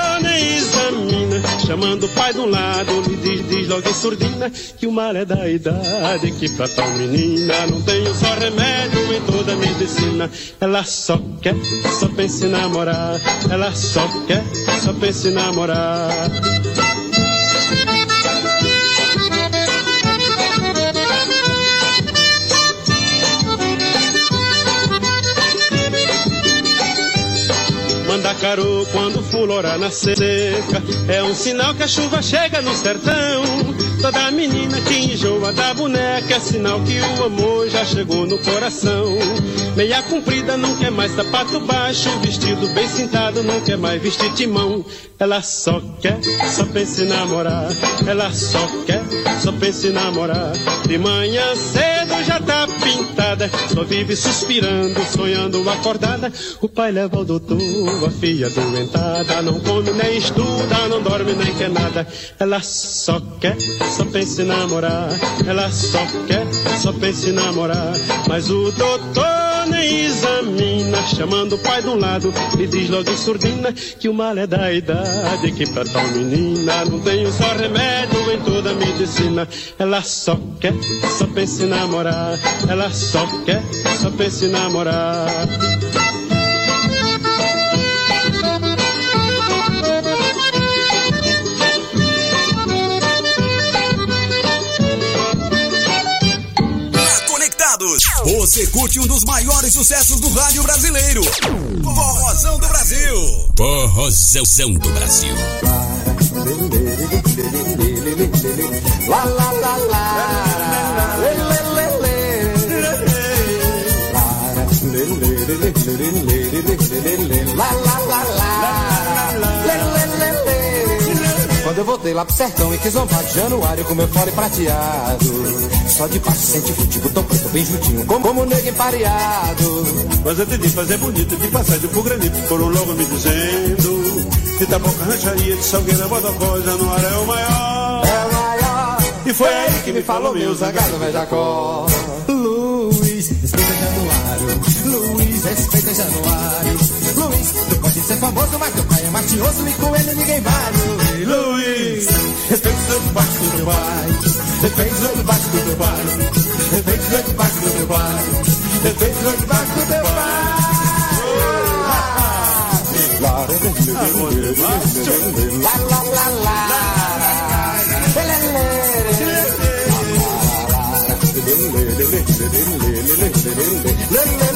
nem examina, chamando o pai de um lado, lhe diz, diz logo em surdina que o mal é da idade, que pra tal menina não um só remédio em toda a medicina. Ela só quer, só pensa em namorar, ela só quer, só pensa em namorar. Mandacaru quando fulorar na seca É um sinal que a chuva chega no sertão Toda menina que enjoa da boneca É sinal que o amor já chegou no coração. Meia comprida não quer mais sapato baixo Vestido bem cintado não quer mais vestir timão. Ela só quer, só pensa em namorar. Ela só quer, só pensa em namorar. De manhã cedo já tá pintada Só vive suspirando, sonhando acordada. O pai leva ao doutor, a filha doentada Não come nem estuda, não dorme nem quer nada. Ela só quer, só pensa em namorar. Ela só quer, só pensa em namorar. Mas o doutor nem examina Chamando o pai de um lado, lhe diz logo surdina Que o mal é da idade, que pra tal menina Não tem um só remédio em toda a medicina. Ela só quer, só pensa em namorar. Ela só quer, só pensa em namorar você curte um dos maiores sucessos do rádio brasileiro. Forrozão do Brasil. Forrozão do Brasil. Lá, lá, lá, lá. Eu voltei lá pro sertão e quis zombar de januário com meu fole prateado. Só de passo sente futebol tão preto, bem juntinho, como, como nego empareado. Mas eu entendi fazer bonito de passagem por granito Foram logo me dizendo Que tá boca rancharia de Salgueira, Bodocó Januário é o maior É o maior. E foi aí que me falou meu zangado velho Jacó. Luiz, respeita Januário. Luiz, respeita Januário. Luiz, ser é famoso, mas teu pai é mafioso e com ele ninguém vale. Luiz, respeito do barco do teu pai. Respeito o barco do teu pai. Respeito o barco do teu pai. Respeito o barco do teu pai. La la la la la la la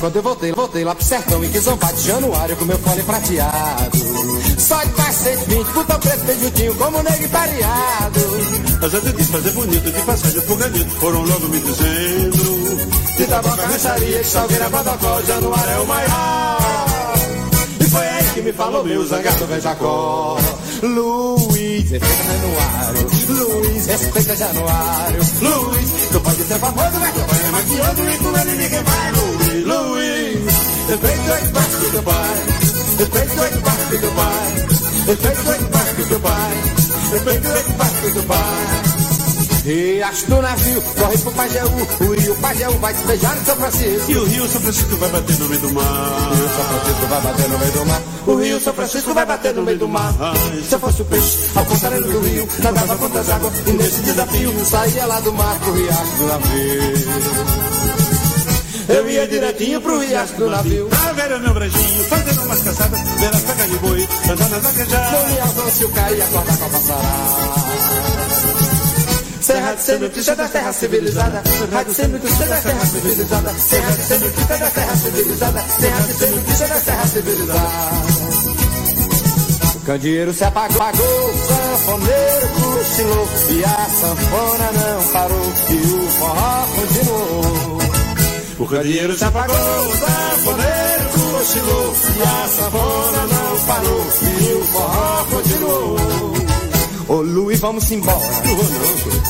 Quando eu voltei, voltei lá pro sertão e quis zombar de januário com meu fone prateado. Só de mais 120, puta preto bem juntinho, como negro pareado. Mas eu disse fazer bonito, de passagem pro granito, foram logo me dizendo. De tabaca, rancharia, de salgueira, badacó, januário é o maior. E foi aí que me falou meu zangado velho Jacó. Luiz, respeita Januário. Luiz, respeita Januário. Luiz, tu pode ser famoso, mas tu vai maquiando e com ele ninguém vai. Luiz, Luiz, respeita o ex do teu pai. Respeita o ex do teu pai. Respeita o ex do teu pai. Respeita o ex do teu pai. Riacho do navio, corre pro Pajeú, o rio Pajeú vai beijar no São Francisco. E o rio São Francisco vai bater no meio do mar. O rio São Francisco vai bater no meio do mar. O rio São Francisco vai bater no meio do mar. Se eu fosse o peixe, ao contrário do rio, nadava contra as águas e nesse desafio saía lá do mar pro riacho do navio. Eu ia direitinho pro riacho do navio. Ah, velho, meu brejinho, fazendo umas caçadas, ver as pecas de boi, andando nas vaquejadas. No riacho se o cair, acorda com a passarada. Serra de notícia da terra civilizada. Serra de notícia da terra civilizada. Serra de notícia da terra civilizada. Serra de notícia da terra civilizada. O candeeiro se apagou, apagou, o sanfoneiro cochilou e a sanfona não parou e o forró continuou. O candeeiro se apagou, o sanfoneiro cochilou e a sanfona não parou e o forró continuou. Ô Luiz, vamos embora.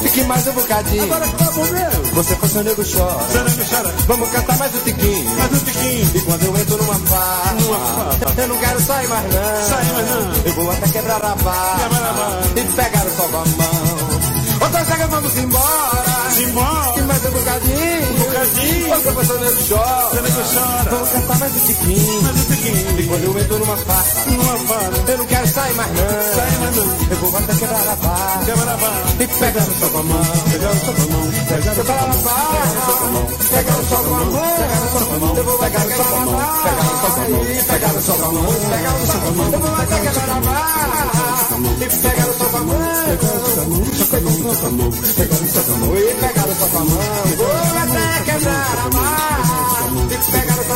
Fique mais um bocadinho. Agora tá mesmo. Você foi seu nego chora. Seu nego chora. Vamos cantar mais um tiquinho. Mais um tiquinho. E quando eu entro numa farra, Numa farra. eu não quero sair mais não. Sair mais não. Eu vou até quebrar a barra. Quebrar a barra. E pegar o sol com a mão. Outra chega, vamos embora. Embora. E mais um bocadinho. Um. Você foi seu nego chora. Seu nego chora. Vamos cantar mais um tiquinho. Mais um tiquinho. E quando eu entro numa farra, Numa farra. eu não quero sair mais não. Sair mais não. Eu vou até quebrar a barra. Quebra a barra. E pega no sol com a mão. Pegar o sol com a mão. Pegar o sol com a mão. Pegar o sol com a mão. Pegar o sol com a mão. Eu vou pegar o sol com a mão. Pegar o sol com a mão. Pegar o sol com a mão. Pegar o sol com a mão. Eu vou até quebrar a barra. E pegar o sol com a mão. Pegar o sol com a mão. Pegar o sol com a mão. Pegar o sol com a mão. E pegar o sol com a mão. Vou até quebrar a barra.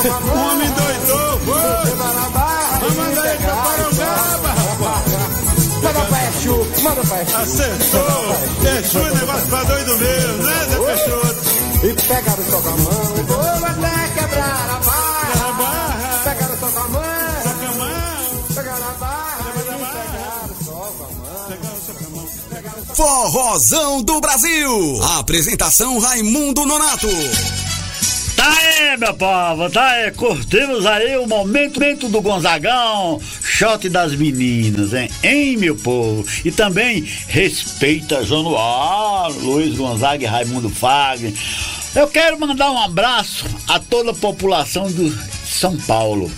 Com a mão. O homem doidou. Quebrar barra. Vamos aí pra Parangaba, rapaz. Manda pra Exu. Manda pra Exu. Acertou. Deixou o negócio pra doido mesmo, né, Zé Peixoto? E pegar o sol com a mão. Vou até quebrar a barra. Forrozão do Brasil. Apresentação Raimundo Nonato. Tá aí, meu povo, tá aí. Curtimos aí o momento, do Gonzagão, shot das meninas, hein? Hein, meu povo? E também respeita Januar, Luiz Gonzaga e Raimundo Fagner. Eu quero mandar um abraço a toda a população do São Paulo.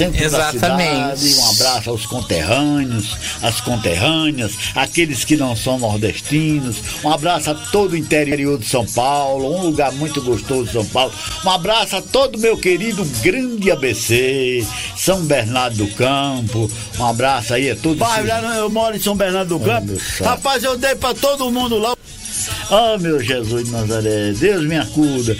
Centro Exatamente. da cidade, um abraço aos conterrâneos, às conterrâneas, aqueles que não são nordestinos, um abraço a todo o interior de São Paulo, um lugar muito gostoso de São Paulo, um abraço a todo meu querido grande ABC, São Bernardo do Campo, um abraço aí a todos. Pai, eu moro em São Bernardo do Campo, rapaz, eu dei pra todo mundo lá. Oh, meu Jesus de Nazaré, Deus me acuda.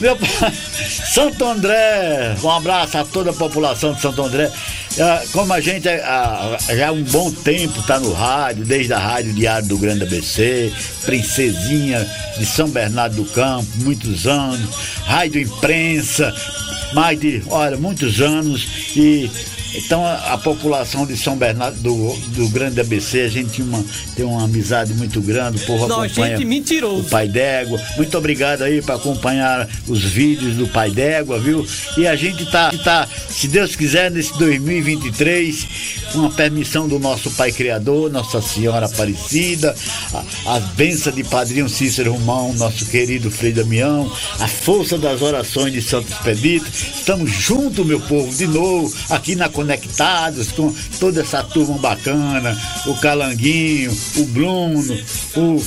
Meu pai, Santo André, um abraço a toda a população de Santo André. Ah, Como a gente ah, já há um bom tempo está no rádio, desde a Rádio Diário do Grande ABC, Princesinha de São Bernardo do Campo, muitos anos, Rádio Imprensa, mais de, olha, muitos anos e então a, a população de São Bernardo do, do Grande ABC, a gente uma, tem uma amizade muito grande, o povo Não, acompanha gente mentiroso. o Pai d'Égua. Muito obrigado aí para acompanhar os vídeos do Pai d'Égua, viu? E a gente tá, tá, se Deus quiser, nesse 2023, com a permissão do nosso Pai Criador, Nossa Senhora Aparecida, a- as bênçãos de Padrinho Cícero Romão, nosso querido Frei Damião, a força das orações de Santo Expedito. Estamos juntos, meu povo, de novo, aqui na Conectados, com toda essa turma bacana, o Calanguinho, o Bruno, o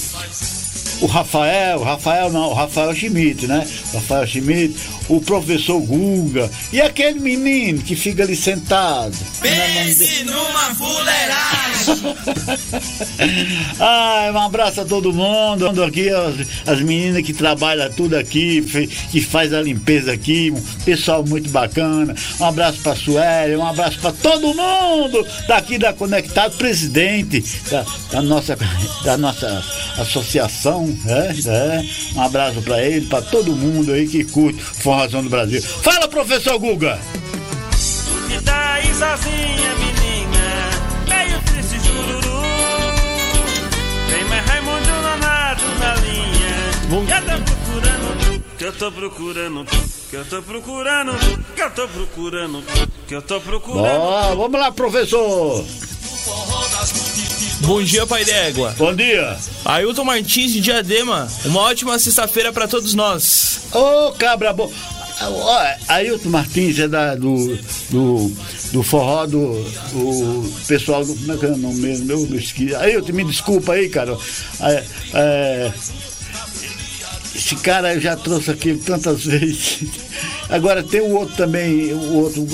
o Rafael, Rafael não, o Rafael Schmidt, né? Rafael Schmidt, o professor Guga e aquele menino que fica ali sentado. Pense numa fuleiragem. Ai, um abraço a todo mundo. Aqui as, as meninas que trabalham tudo aqui, que faz a limpeza aqui, um pessoal muito bacana. Um abraço pra Suélia, um abraço pra todo mundo daqui da Conectado, presidente da, da nossa, da nossa associação. Né? É. Um abraço pra ele, pra todo mundo aí que curte Formação do Brasil. Fala, professor Guga! E daí sozinha, menina, meio triste jururu. Tem mais Raimundo Nonato na linha. Que eu tô procurando tu, que eu tô procurando tu, que eu tô procurando que eu tô procurando que eu tô procurando Ó, vamos lá, professor! Bom dia, pai d'égua. Bom dia. Ailton Martins de Diadema. Uma ótima sexta-feira pra todos nós. Ô, cabra bom. Ailton Martins é da, do, do, do forró do, do pessoal do. Como é que é o nome mesmo? Eu esqueci. Ailton, me desculpa aí, cara. É, é, esse cara eu já trouxe aqui tantas vezes. Agora tem o outro também, o outro,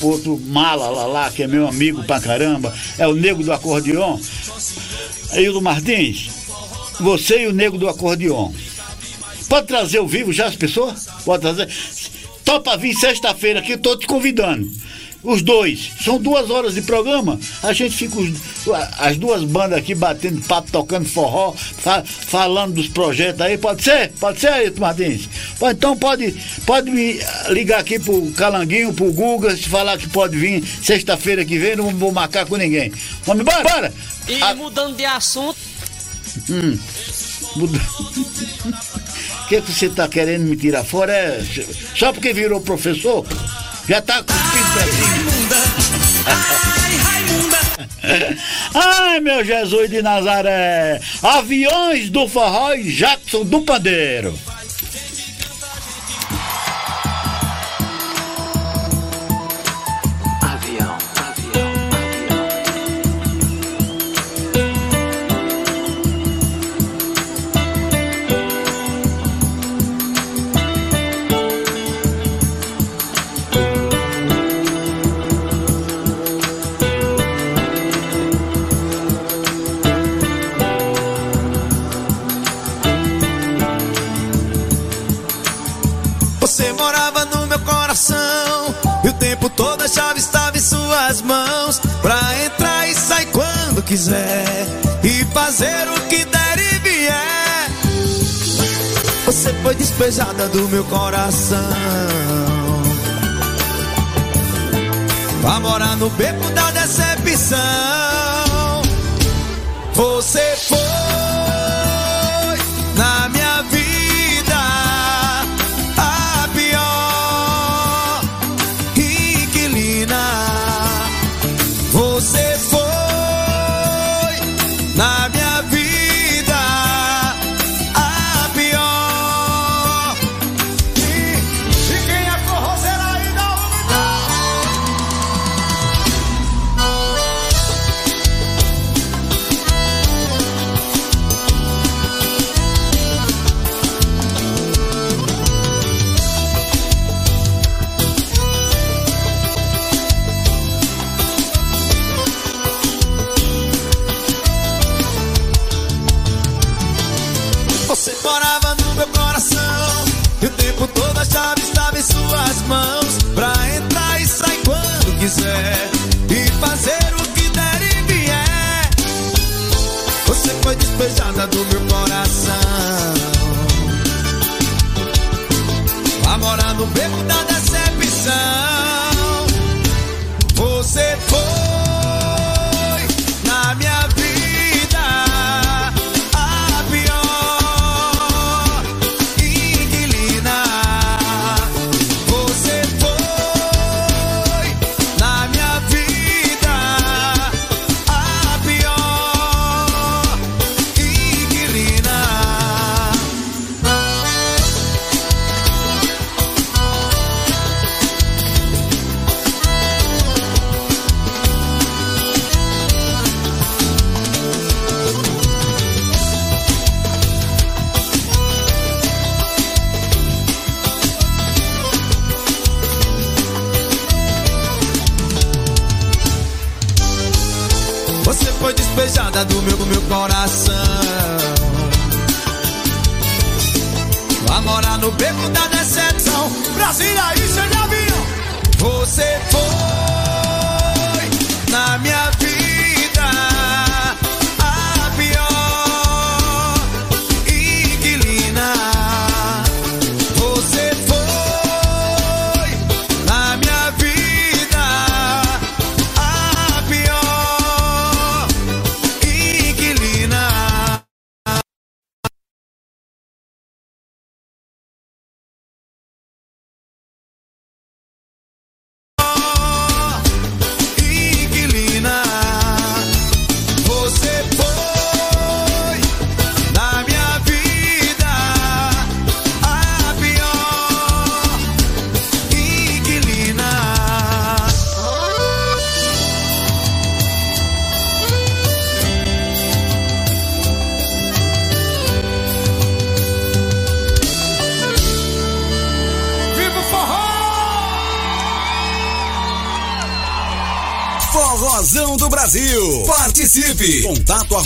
outro mala lá, lá, que é meu amigo pra caramba. É o nego do acordeon. Ailton Martins, você e o nego do acordeon. Pode trazer ao vivo já as pessoas? Pode trazer. Topa vir sexta-feira aqui, tô te convidando. Os dois. São duas horas de programa. A gente fica os- as duas bandas aqui batendo papo, tocando forró, fa- falando dos projetos aí. Pode ser? Pode ser, Ailton Martins? Então pode, pode me ligar aqui pro Calanguinho, pro Guga, se falar que pode vir sexta-feira que vem, não vou marcar com ninguém. Vamos embora? Bora! E mudando de assunto, Hum. Muda- O que, que você tá querendo me tirar fora? É só porque virou professor? Já tá cuspindo pra cima. Ai, meu Jesus de Nazaré! Aviões do forró e Jackson do Pandeiro. Quiser E fazer o que der e vier. Você foi despejada do meu coração. Pra morar no beco da decepção do meu coração. No beco da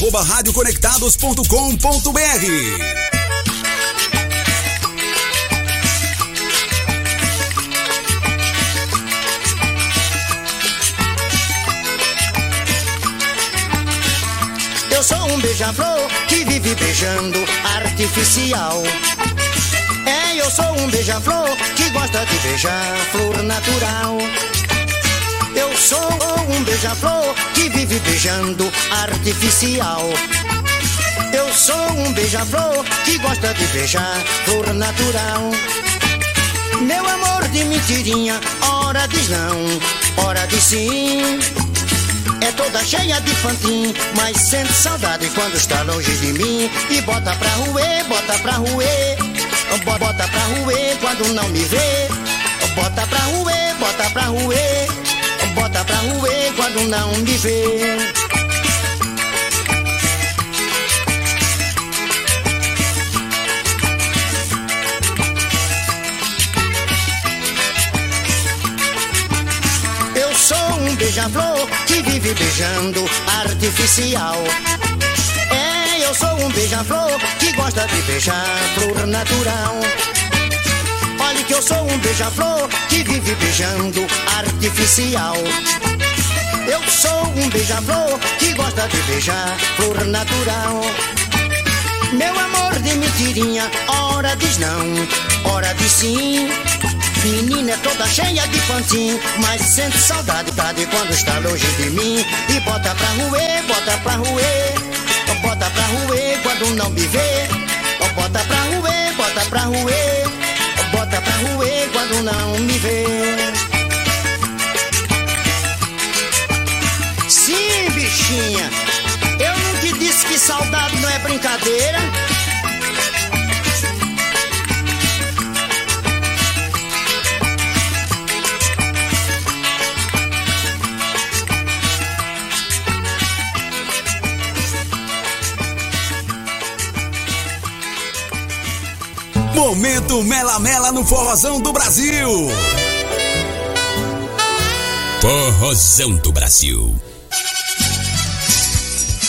arroba radioconectados.com.br. Eu sou um beija-flor que vive beijando artificial. É, eu sou um beija-flor que gosta de beijar flor natural. Eu sou um beija-flor que vive beijando artificial. Eu sou um beija-flor que gosta de beijar flor natural. Meu amor de mentirinha, ora diz não, ora diz sim. É toda cheia de fantim, mas sente saudade quando está longe de mim. E bota pra ruer, bota pra bo- bota pra ruer quando não me vê. Bota pra ruer, bota pra ruer, bota pra ruer quando não me vê. Eu sou um beija-flor que vive beijando artificial. É, eu sou um beija-flor que gosta de beijar flor natural. Olha que eu sou um beija-flor que vive beijando artificial. Eu sou um beija-flor que gosta de beijar flor natural. Meu amor de mentirinha, ora diz não, ora diz sim. Menina é toda cheia de fantim, mas sente saudade quando está longe de mim. E bota pra ruer, bota pra ruer, bota pra ruer quando não me vê. Bota pra ruer, bota pra ruer, bota pra ruer quando não me vê. Sim, bichinha, eu não te disse que saudade não é brincadeira. Momento Mela Mela no Forrozão do Brasil. Forrozão do Brasil.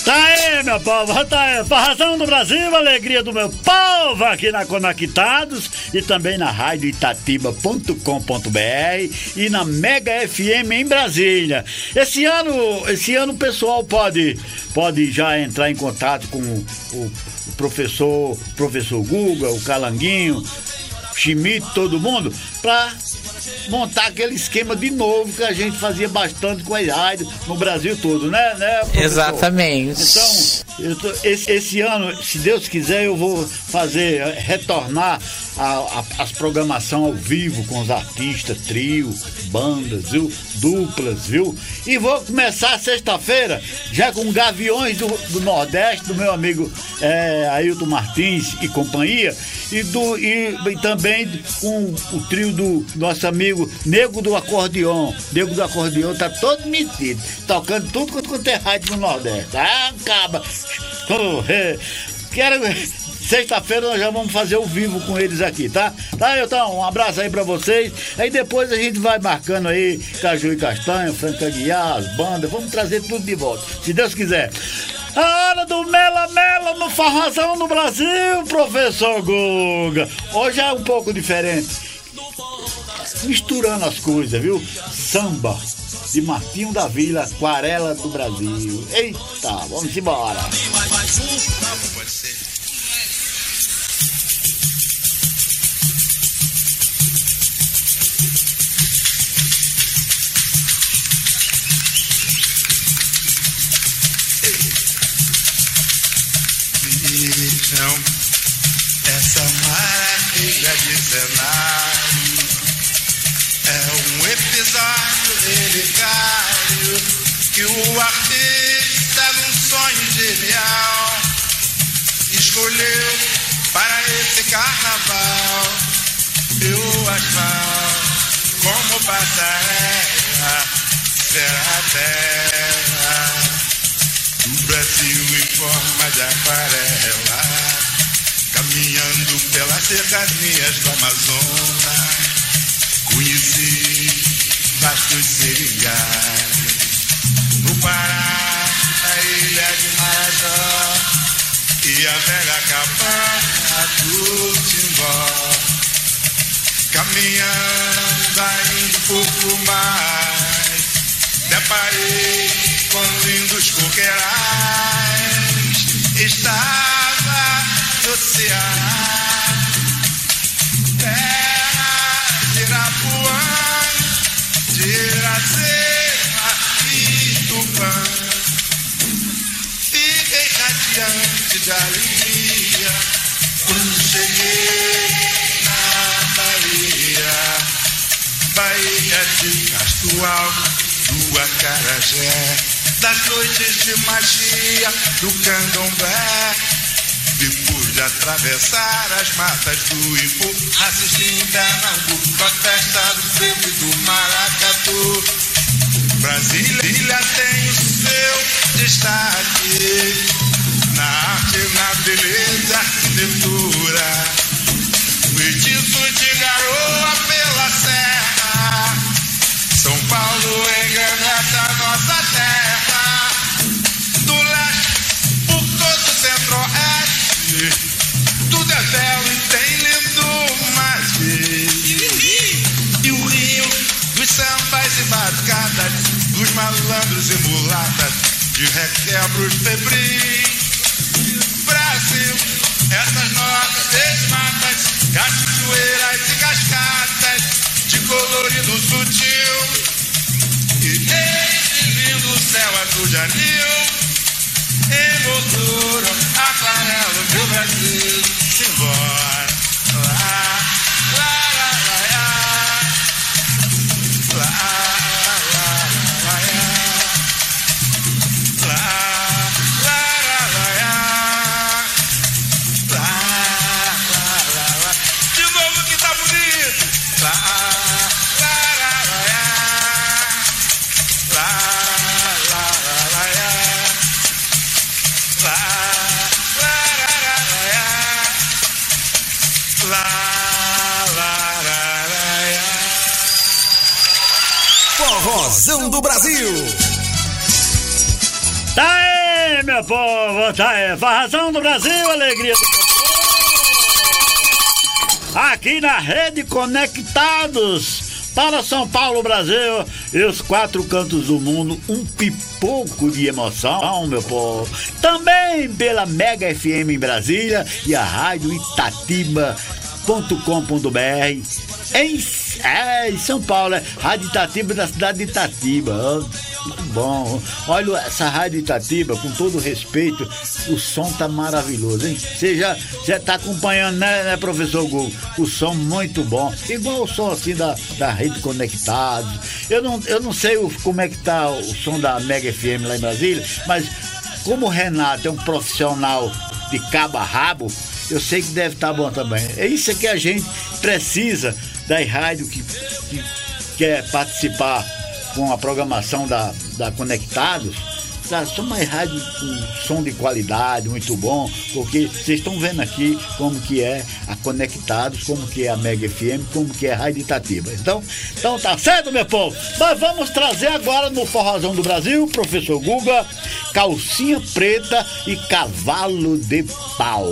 Tá aí, meu povo, tá aí. Forrozão do Brasil, alegria do meu povo aqui na Conectados e também na rádio itatiba.com.br e na Mega FM em Brasília. Esse ano, esse ano o pessoal pode, pode já entrar em contato com o, o professor, professor Guga, o Calanguinho, Schmidt, todo mundo, pra montar aquele esquema de novo que a gente fazia bastante com a rádio no Brasil todo, né? né professor? Exatamente. Então, tô- esse, esse ano, se Deus quiser, eu vou fazer, eh, retornar a- a- as programação ao vivo com os artistas, trio, bandas, viu? Duplas, viu? E vou começar sexta-feira já com Gaviões do, do Nordeste, do meu amigo eh, Ailton Martins e companhia, e, do, e, e também com o trio do nosso amigo Nego do Acordeon. Nego do Acordeon tá todo metido, tocando tudo quanto quanto é rádio no Nordeste. Ah, acaba. Quero. Sexta-feira nós já vamos fazer o vivo com eles aqui, tá? Tá, então, um abraço aí pra vocês. Aí depois a gente vai marcando aí Caju e Castanho, Franca Guiar, as bandas. Vamos trazer tudo de volta, se Deus quiser. A hora do Mela Mela no Farrazão no Brasil, professor Guga. Hoje é um pouco diferente. Misturando as coisas, viu? Samba de Martinho da Vila, Aquarela do Brasil. Eita, vamos embora. Vejam essa maravilha de cenário. Relicário que o artista, num sonho genial, escolheu para esse carnaval. E o asfalto, como passarela, será a terra do Brasil em forma de aquarela, caminhando pelas cercanias do Amazonas, conheci vastos cerilhais. No Pará, a ilha de Marajó e a velha cabana do Timbó, caminhando ainda um pouco mais, deparei com lindos coqueirais. Estava no Ceará, terra de Irapuã, de Iracema e Tupã. Fiquei radiante de alegria quando cheguei na Bahia, Bahia de Castro Alto, do Acarajé das noites de magia do candomblé. E pude atravessar as matas do Ipu, assistir em Pernambuco a festa do frevo do maracatu. Brasília tem o seu destaque na arte, na beleza, arquitetura. Feitiço de garoa pela serra. São Paulo engrandece a nossa terra. Malandros e mulatas, de requebros febris. Brasil, essas nossas matas, cachoeiras e cascatas, de colorido sutil. E esse lindo céu azul de anil, emoldura, aquarelo, meu Brasil, simbora. Brasil. Tá aí, meu povo, tá aí. Farrazão do Brasil, alegria do. Aqui na Rede Conectados para São Paulo, Brasil e os quatro cantos do mundo, um pipoco de emoção, meu povo. Também pela Mega FM em Brasília e a Rádio Itatiba.com.br em, é, em São Paulo, é Rádio Itatiba da cidade de Itatiba. muito bom. Olha essa Rádio Itatiba, com todo respeito, o som tá maravilhoso, hein? Você já, já tá acompanhando, né, né, professor Google? O som muito bom. Igual o som assim da, da Rede Conectados. Eu não, eu não sei o- como é que tá o som da Mega FM lá em Brasília, mas como o Renato é um profissional de cabo a rabo, eu sei que deve estar bom também. É isso que a gente precisa das rádios que, que quer participar com a programação da, da Conectados, tá, só mais rádio com som de qualidade, muito bom, porque vocês estão vendo aqui como que é a Conectados, como que é a Mega FM, como que é a Rádio Itatiba. Então, então tá certo, meu povo? Nós vamos trazer agora no Forrozão do Brasil, professor Guga, calcinha preta e cavalo de pau.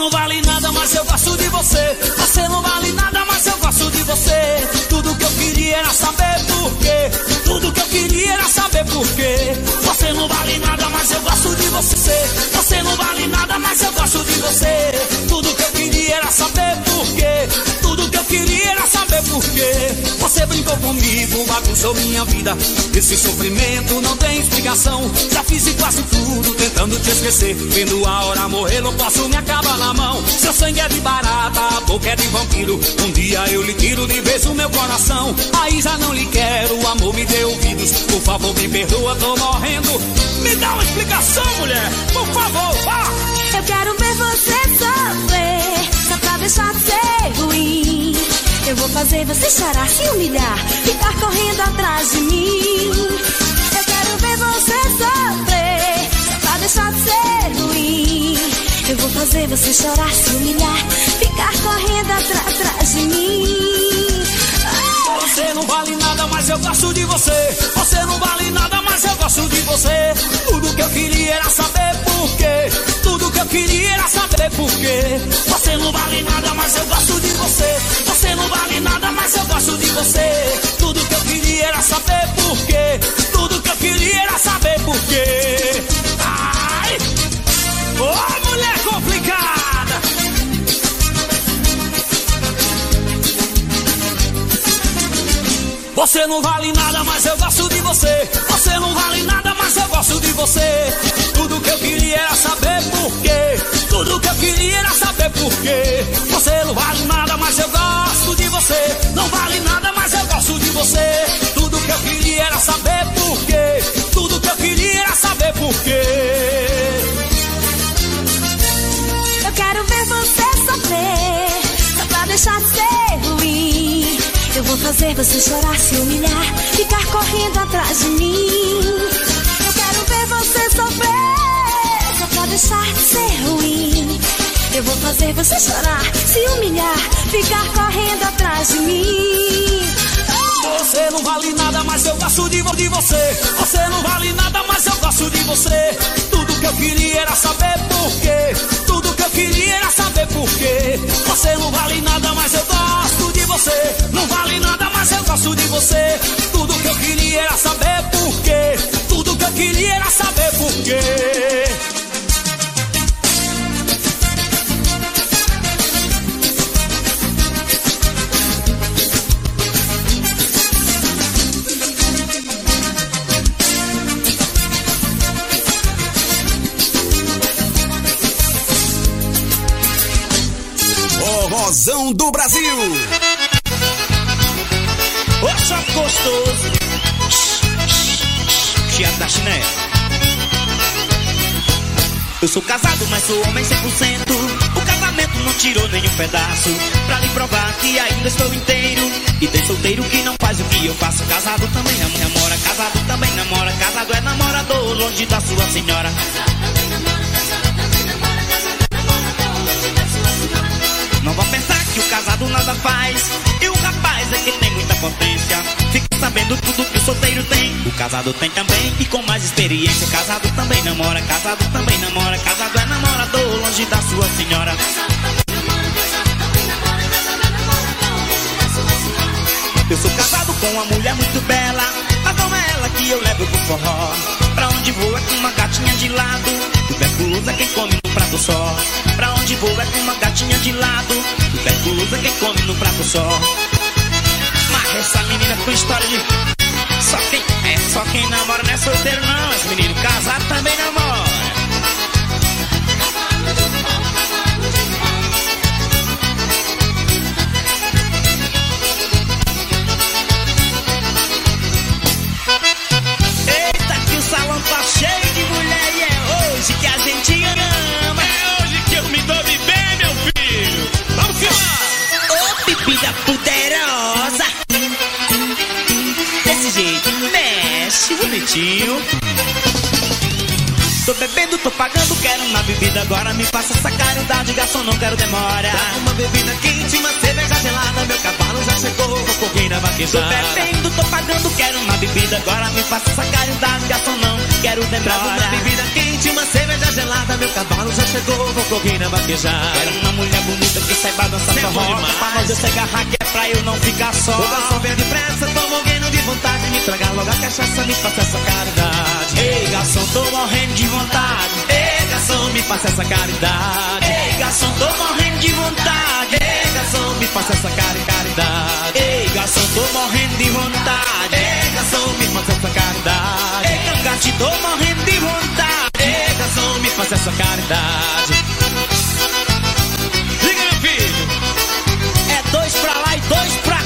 Não vale nada, mas eu gosto de você. Você não vale nada, mas eu gosto de você. Tudo que eu queria era saber por quê. Tudo que eu queria era saber por quê. Você não vale nada, mas eu gosto de você. Você não vale nada, mas eu gosto de você. Tudo que eu queria era saber por quê. Tudo que eu queria era saber por quê. Você brincou comigo, bagunçou minha vida. Esse sofrimento não tem explicação. Já fiz quase tudo tentando te esquecer. Vendo a hora morrer, não posso me acabar na mão. Seu sangue é de barata, a boca é de vampiro. Um dia eu lhe tiro de vez o meu coração. Aí já não lhe quero, o amor me dê ouvidos. Por favor, me perdoa, tô morrendo. Me dá uma explicação, mulher. Por favor, vá. Eu quero ver você sofrer, só pra deixar de ser ruim. Eu vou fazer você chorar, se humilhar, ficar correndo atrás de mim. Eu quero ver você sofrer, só pra deixar de ser ruim. Eu vou fazer você chorar, se humilhar, ficar correndo atrás de mim. Você não vale nada, mas eu gosto de você. Você não vale nada, mas eu gosto de você. Tudo que eu queria era saber por quê. Tudo que eu queria era saber por quê. Você não vale nada, mas eu gosto de você. Você não vale nada, mas eu gosto de você. Tudo que eu queria era saber por quê. Tudo que eu queria era saber por quê. Ai! Ô, mulher complicada! Você não vale nada, mas eu gosto de você. Você não vale nada, mas eu gosto de você. Tudo que eu queria era saber por quê. Tudo que eu queria era saber por quê. Você não vale nada, mas eu gosto de você. Não vale nada, mas eu gosto de você. Tudo que eu queria era saber por quê. Tudo que eu queria era saber por quê. Eu quero ver você sofrer, só pra deixar de ser. Eu vou fazer você chorar, se humilhar, ficar correndo atrás de mim. Eu quero ver você sofrer, só pra deixar de ser ruim. Eu vou fazer você chorar, se humilhar, ficar correndo atrás de mim. Você não vale nada, mas eu gosto de, de você. Você não vale nada, mas eu gosto de você. Tudo que eu queria era saber por quê. Tudo que eu queria era saber por quê. Você não vale nada, mas eu gosto de você. Não vale nada, mas eu gosto de você. Tudo que eu queria era saber Eu sou casado, mas sou homem 100%. O casamento não tirou nenhum pedaço. Pra lhe provar que ainda estou inteiro. E tem solteiro que não faz o que eu faço. Casado também namora, casado também namora. Casado é namorador, longe da sua senhora. Não vão pensar que o casado nada faz. E o rapaz é que tem muita potência. Sabendo tudo que o solteiro tem. O casado tem também e com mais experiência. Casado também namora, casado também namora. Casado é namorador, longe da sua senhora. Eu sou casado com uma mulher muito bela. Mas não é ela que eu levo pro forró. Pra onde vou é com uma gatinha de lado. Tuberculoso é quem come no prato só. Pra onde vou é com uma gatinha de lado. Tuberculoso é quem come no prato só. Essa menina com história de. Só quem, é só quem namora não é solteiro, não. Esse menino casado também namora. Bonitinho. Tô bebendo, tô pagando, quero uma bebida agora. Me faça essa caridade, garçom, não quero demora. Uma bebida quente, uma cerveja gelada. Meu cavalo já chegou, vou correr na vaquejada. Tô bebendo, tô pagando, quero uma bebida agora. Me faça essa caridade, garçom, não quero demora. Uma bebida quente, uma cerveja gelada. Meu cavalo já chegou, vou correr na vaquejada. Quero uma mulher bonita que saiba dançar forró. Pra nós eu que é pra eu não ficar só. O garçom vem depressa, tô morrendo de vontade. Me traga logo a cachaça, me faça essa caridade. Ei, garçom, tô morrendo de vontade. Ei, garçom, me faça essa caridade. Ei, garçom, tô morrendo de vontade. Ei, garçom, me faça essa cari- caridade. Ei, garçom, tô morrendo de vontade. Ei, garçom, me faça essa caridade. Ei, cangate, tô morrendo de vontade. Ei, garçom, me faça essa caridade. Diga, meu filho. É dois pra lá e dois pra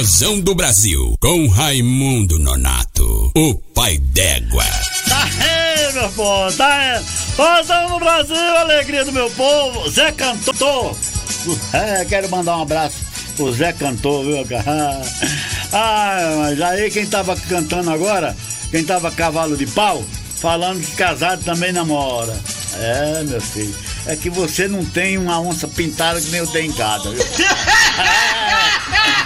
Corrosão do Brasil, com Raimundo Nonato, o pai d'égua. Tá aí, meu povo, tá aí. Rosão no Brasil, alegria do meu povo. Zé Cantor. É, quero mandar um abraço pro Zé Cantor, viu, cara? Ah, mas aí quem tava cantando agora, quem tava cavalo de pau, falando que casado também namora. É, meu filho, é que você não tem uma onça pintada que nem eu tenho em casa, viu?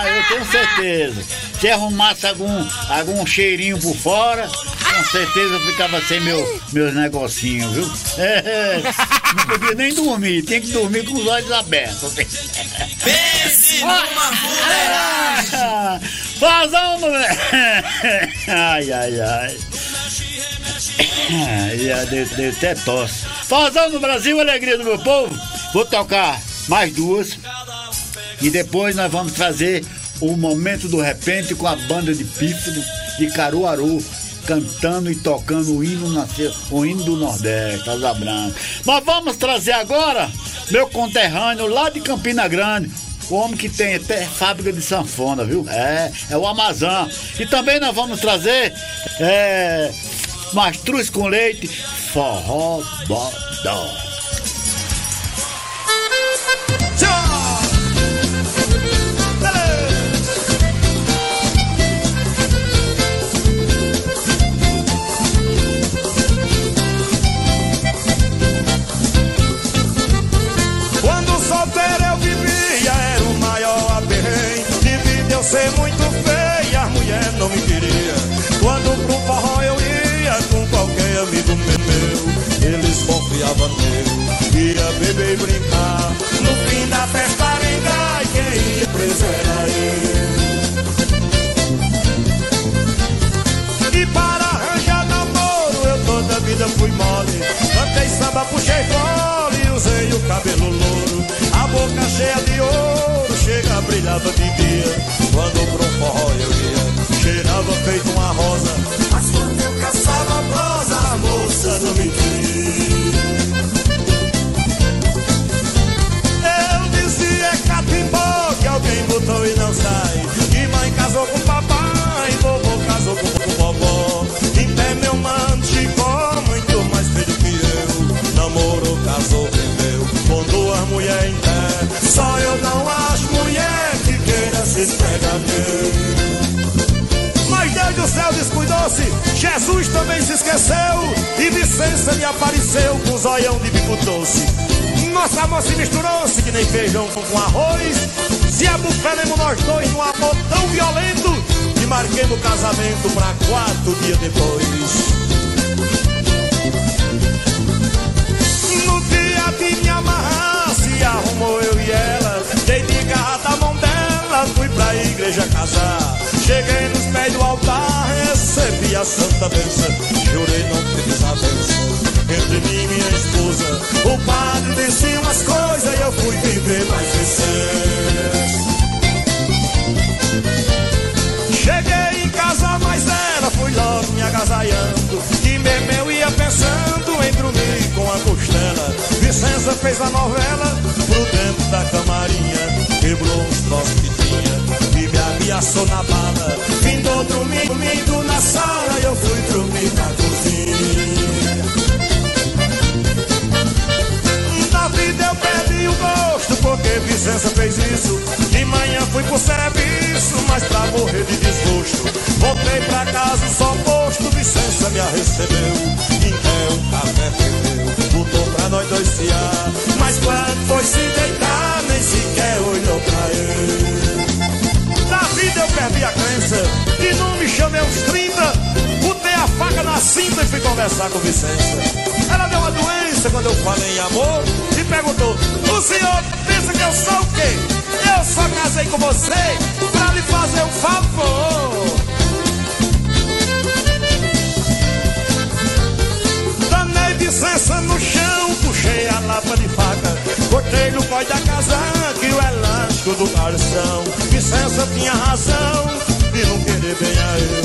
Ah, eu tenho certeza. Se arrumasse algum, algum cheirinho por fora, com certeza eu ficava sem meu, meus negocinhos, viu? É, não podia nem dormir, tinha que dormir com os olhos abertos. Pense numa fuleiragem. Ai, ai, ai. Ai, deu, deu até tosse. Fazão no Brasil, alegria do meu povo. Vou tocar mais duas. E depois nós vamos trazer o momento do repente com a banda de pífaro de Caruaru. Cantando e tocando o hino, nasceu, o hino do Nordeste, Asa Branca. Mas vamos trazer agora meu conterrâneo lá de Campina Grande, o homem que tem até fábrica de sanfona, viu? É, é o Amazon. E também nós vamos trazer é, mastruz com leite, forró bodó. Não me queria. Quando pro forró eu ia com qualquer amigo meu, eles confiavam nele. Ia beber e brincar. No fim da festa arengar, quem ia preso era eu. E para arranjar namoro, eu toda a vida fui mole. Cantei samba, puxei fole, usei o cabelo louro. A boca cheia de ouro, chega, brilhava de dia. Quando pro forró eu ia, cheirava feito uma rosa. Mas quando eu caçava prosa, a moça não me queria. Eu dizia catimbó que alguém botou e não sai. E mãe casou com papai, vovô casou com, vovó. Em pé meu mano Chicó, muito mais feio que eu. Namorou, casou, vendeu, com duas mulheres em pé. Só eu não acho mulher que queira se esfregar Deus do céu descuidou-se, Jesus também se esqueceu. E Vicência me apareceu com zoião de bico doce. Nossa amor se misturou-se que nem feijão com arroz. Se abufelemos nós dois num amor tão violento que marquemos o casamento pra quatro dias depois. No dia de me amarrar, se arrumou eu e ela. Dei de garra da mão dela, fui pra igreja casar. Cheguei nos pés do altar, recebi a santa bênção. Jurei não ter desavença entre mim e minha esposa. O padre disse umas coisas e eu fui viver mais licença. Cheguei em casa, mas ela fui logo me agasalhando. E mesmo eu ia pensando em dormir com a costela. Vicença fez a novela pro dentro da camarinha. Quebrou uns troços que tinha e passou na bala. Vindo domingo, domingo na sala, eu fui dormir na cozinha. Na vida eu perdi o gosto, porque Vicença fez isso. De manhã fui pro serviço, mas pra morrer de desgosto. Voltei pra casa, só posto, Vicença me recebeu. Então o café perdeu, mudou pra nós dois se ar. Mas quando foi se deitar, nem sequer olhou pra ele. Perdi a crença e não me chamei aos 30. Botei a faca na cinta e fui conversar com Vicência. Ela deu uma doença quando eu falei em amor e perguntou: O senhor pensa que eu sou o quê? Eu só casei com você pra lhe fazer um favor. Danei Vicência no chão, puxei a lapa de faca, cortei no pó da casa que o elástico do garçom. Vicência tinha razão de não querer bem a eu,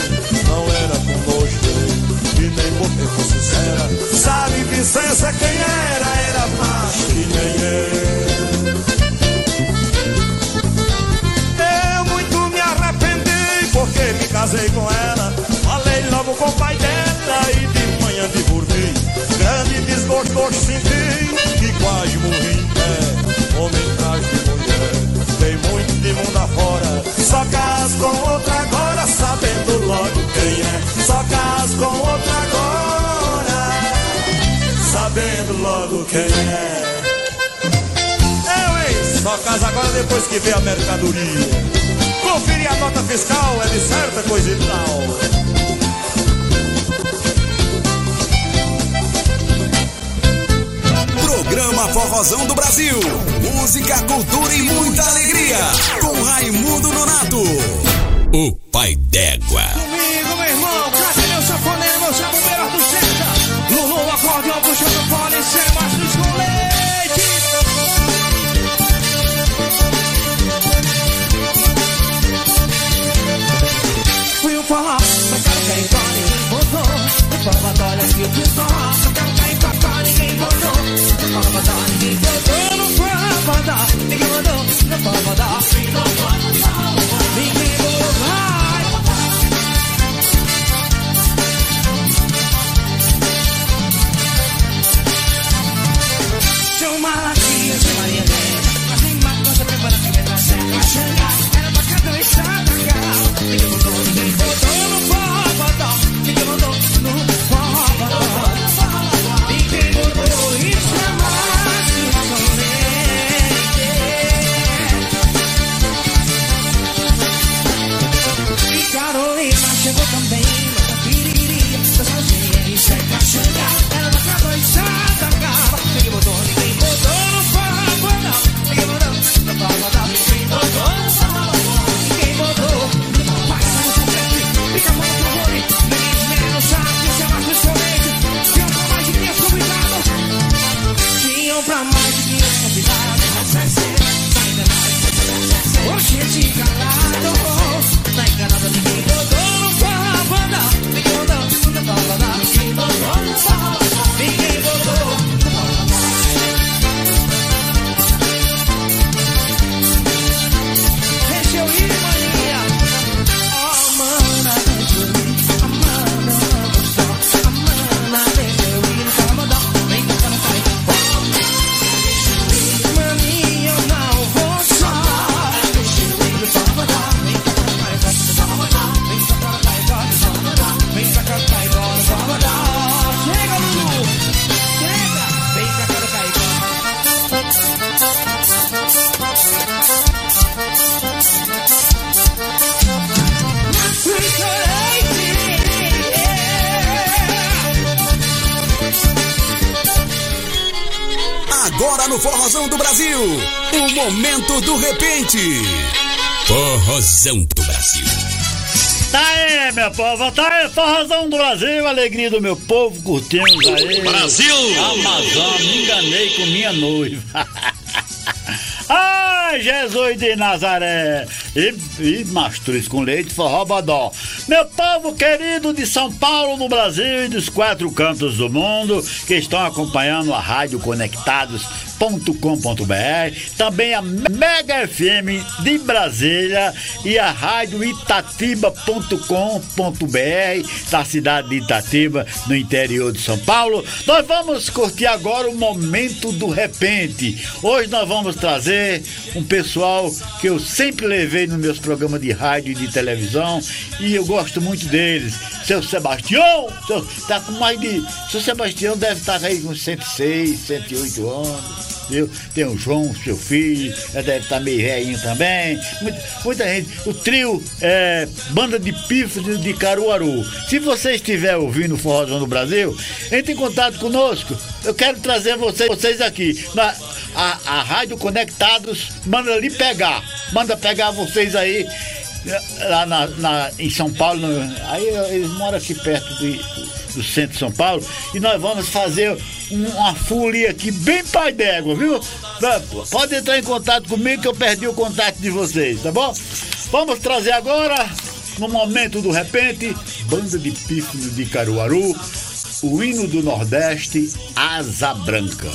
não era com dele, e nem porque fosse sincera. Sabe Vicência quem era? Era macho que nem eu. Eu muito me arrependi porque me casei com ela. Falei logo com o pai dela e de manhã dormir. Grande desgosto senti e quase morri. É, homem atrás de mulher, tem muito de mundo afora. Só caso com outra agora, sabendo logo quem é. Só caso com outra agora, sabendo logo quem é. Eu, hein? Só casa agora depois que vê a mercadoria. Conferir a nota fiscal é de certa coisa e tal. Programa Forrozão do Brasil. Música, cultura e muita alegria. Com Raimundo Nonato. O pai d'égua. Comigo, meu irmão, cadê meu safoneiro, meu saboneiro do Senta? Lulu, acordeão, puxando fone, sem mastros com leite. Fui o forró, mas quero que igual ninguém botou. O palmatório aqui, eu o que repente. Forrozão do Brasil. Tá aí, meu povo, tá aí, forrozão do Brasil, alegria do meu povo, curtindo aí. Brasil! Amazônia, me enganei com minha noiva. Ai, Jesus de Nazaré! e, e mastruz com leite forró bodó. Meu povo querido de São Paulo, no Brasil e dos quatro cantos do mundo que estão acompanhando a Rádio Conectados com.br também a Mega FM de Brasília e a rádio itatiba.com.br da cidade de Itatiba, no interior de São Paulo. Nós vamos curtir agora o momento do repente. Hoje nós vamos trazer um pessoal que eu sempre levei nos meus programas de rádio e de televisão e eu gosto muito deles. Seu Sebastião, seu, tá com mais de. Seu Sebastião deve estar aí com 106, 108 anos viu? Tem o João, seu filho, deve estar meio velhinho também. Muita, muita gente. O trio é, Banda de Pífanos de Caruaru. Se você estiver ouvindo o Forrozão do Brasil, entre em contato conosco. Eu quero trazer vocês, vocês aqui. Na, a, a Rádio Conectados manda ali pegar. Manda pegar vocês aí lá na, na, em São Paulo. no- aí eles moram aqui perto de, do centro de São Paulo. E nós vamos fazer um- uma folia aqui bem pai d'égua, viu? Vai, Pode entrar em contato comigo que eu perdi o contato de vocês, tá bom? Vamos trazer agora, no momento do repente, Banda de Pífano de Caruaru, o hino do Nordeste, Asa Branca.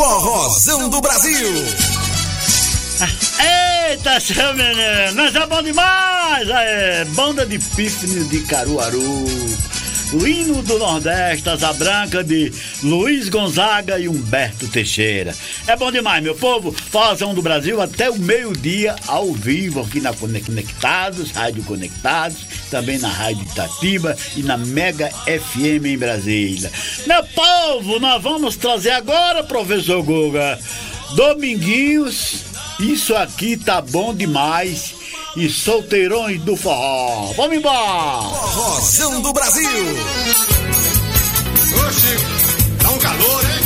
Forrozão do Brasil. Eita, seu menino, mas é bom demais! É banda de pífano de Caruaru. O hino do Nordeste, Asa Branca de Luiz Gonzaga e Humberto Teixeira. É bom demais, meu povo. Forrozão do Brasil até o meio-dia, ao vivo, aqui na Conectados, Rádio Conectados, também na Rádio Itatiba e na Mega FM em Brasília. Meu povo, nós vamos trazer agora, professor Guga, Dominguinhos, isso aqui tá bom demais. E solteirões do forró. Vamos embora! Forrozão do Brasil. Oxi, tá um calor, hein?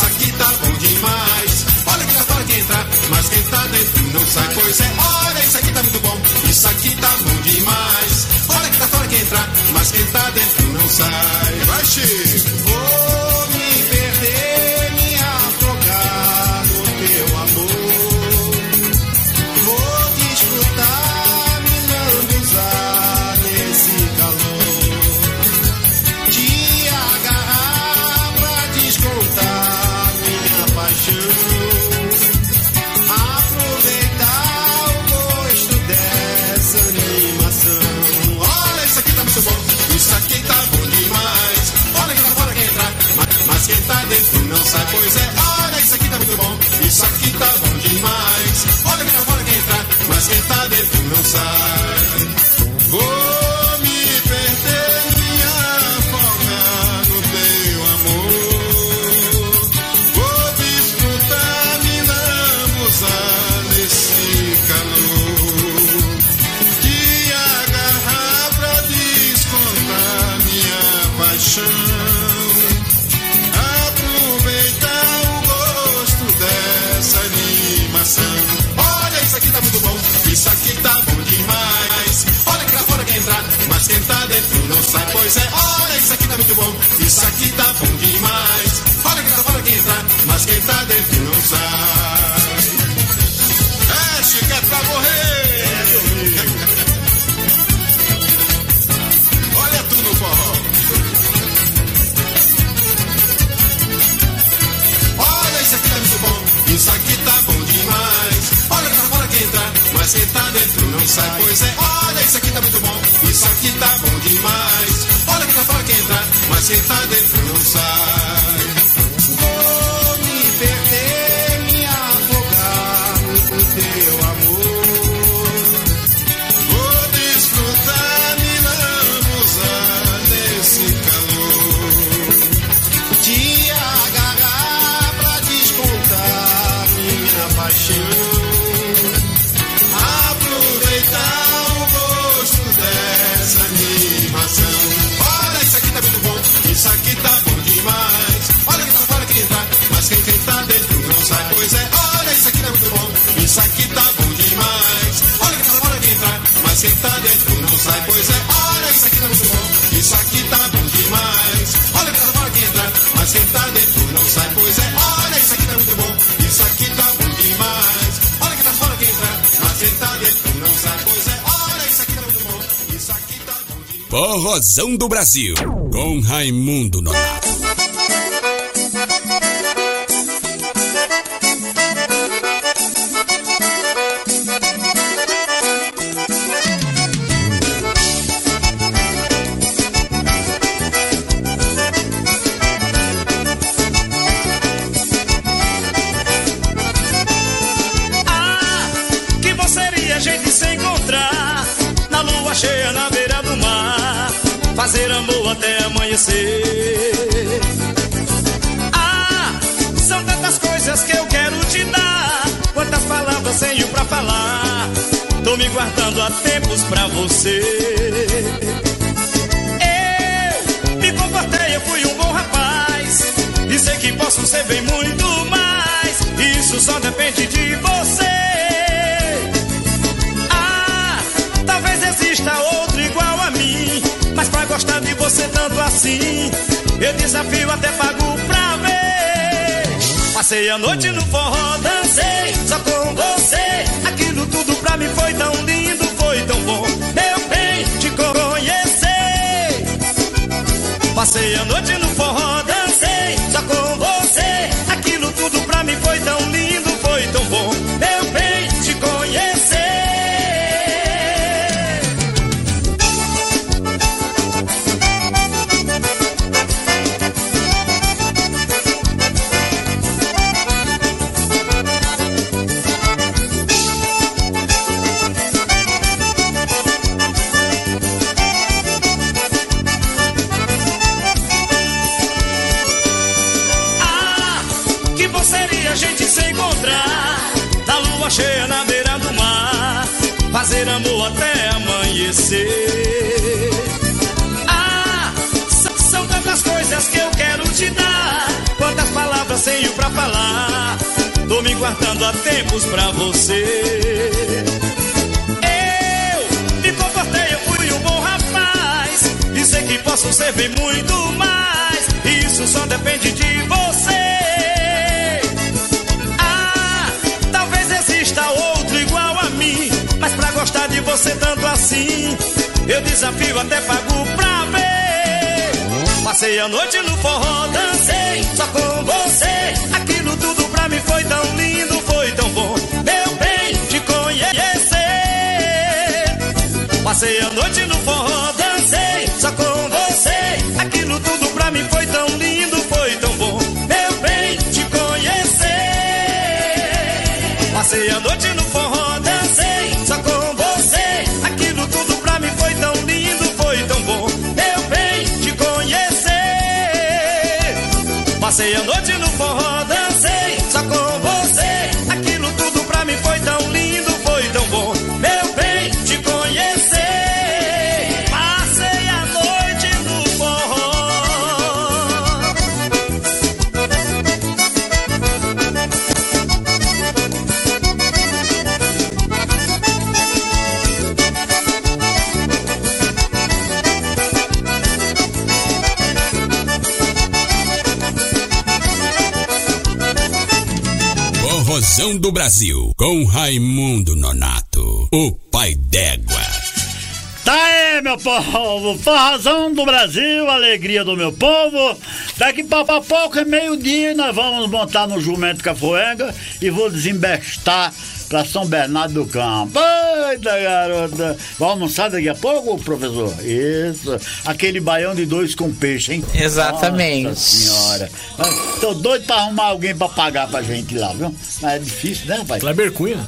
Isso aqui tá bom demais. Olha que tá fora que entra, mas quem tá dentro não sai. Pois é, olha, isso aqui tá muito bom. Isso aqui tá bom demais. Olha que tá fora que entra, mas quem tá dentro não sai. Vai, Chico. Aqui tá bom demais. Olha que tá fora quem entrar, mas quem tá dentro não sai. Vou mas quem tá dentro não sai. Pois é, olha, isso aqui tá muito bom. Isso aqui tá bom demais. Olha que lá fora quer entrar, mas quem tá dentro não sai. É, Chico, é pra morrer. Mas quem tá dentro não sai. Pois é, olha, isso aqui tá muito bom. Isso aqui tá bom demais. Olha que tá fora que entrar, mas quem tá dentro não sai. Forrozão do Brasil, com Raimundo Nonato. Passei a noite no forró, dancei só com você. Aquilo tudo pra mim foi tão lindo, foi tão bom. Meu bem, te conhecer. Passei a noite no forró, dancei guardando há tempos pra você. Eu me comportei, eu fui um bom rapaz. E sei que posso servir muito mais. Isso só depende de você. Ah, talvez exista outro igual a mim. Mas pra gostar de você tanto assim Eu desafio até pago pra ver. Passei a noite no forró, dancei só com você. Aquilo tudo pra mim foi tão lindo, Passei a noite no forró, dancei só com você. Aquilo tudo pra mim foi tão lindo, foi tão bom. Meu bem, te conhecer. Passei a noite no forró, dancei só com você. Aquilo tudo pra mim foi tão lindo, foi tão bom. Meu bem, te conhecer. Passei a noite no forró, Brasil, com Raimundo Nonato, o pai d'égua. Tá aí, meu povo, forrozão do Brasil, alegria do meu povo. Daqui pra pouco é meio-dia, nós vamos montar no Jumento Cafoega e vou desembestar pra São Bernardo do Campo. Eita, garota. Vamos almoçar daqui a pouco, professor? Isso. Aquele baião de dois com peixe, hein? Exatamente. Nossa senhora. Tô doido pra arrumar alguém pra pagar pra gente lá, viu? Mas é difícil, né, pai? Kleber Cunha.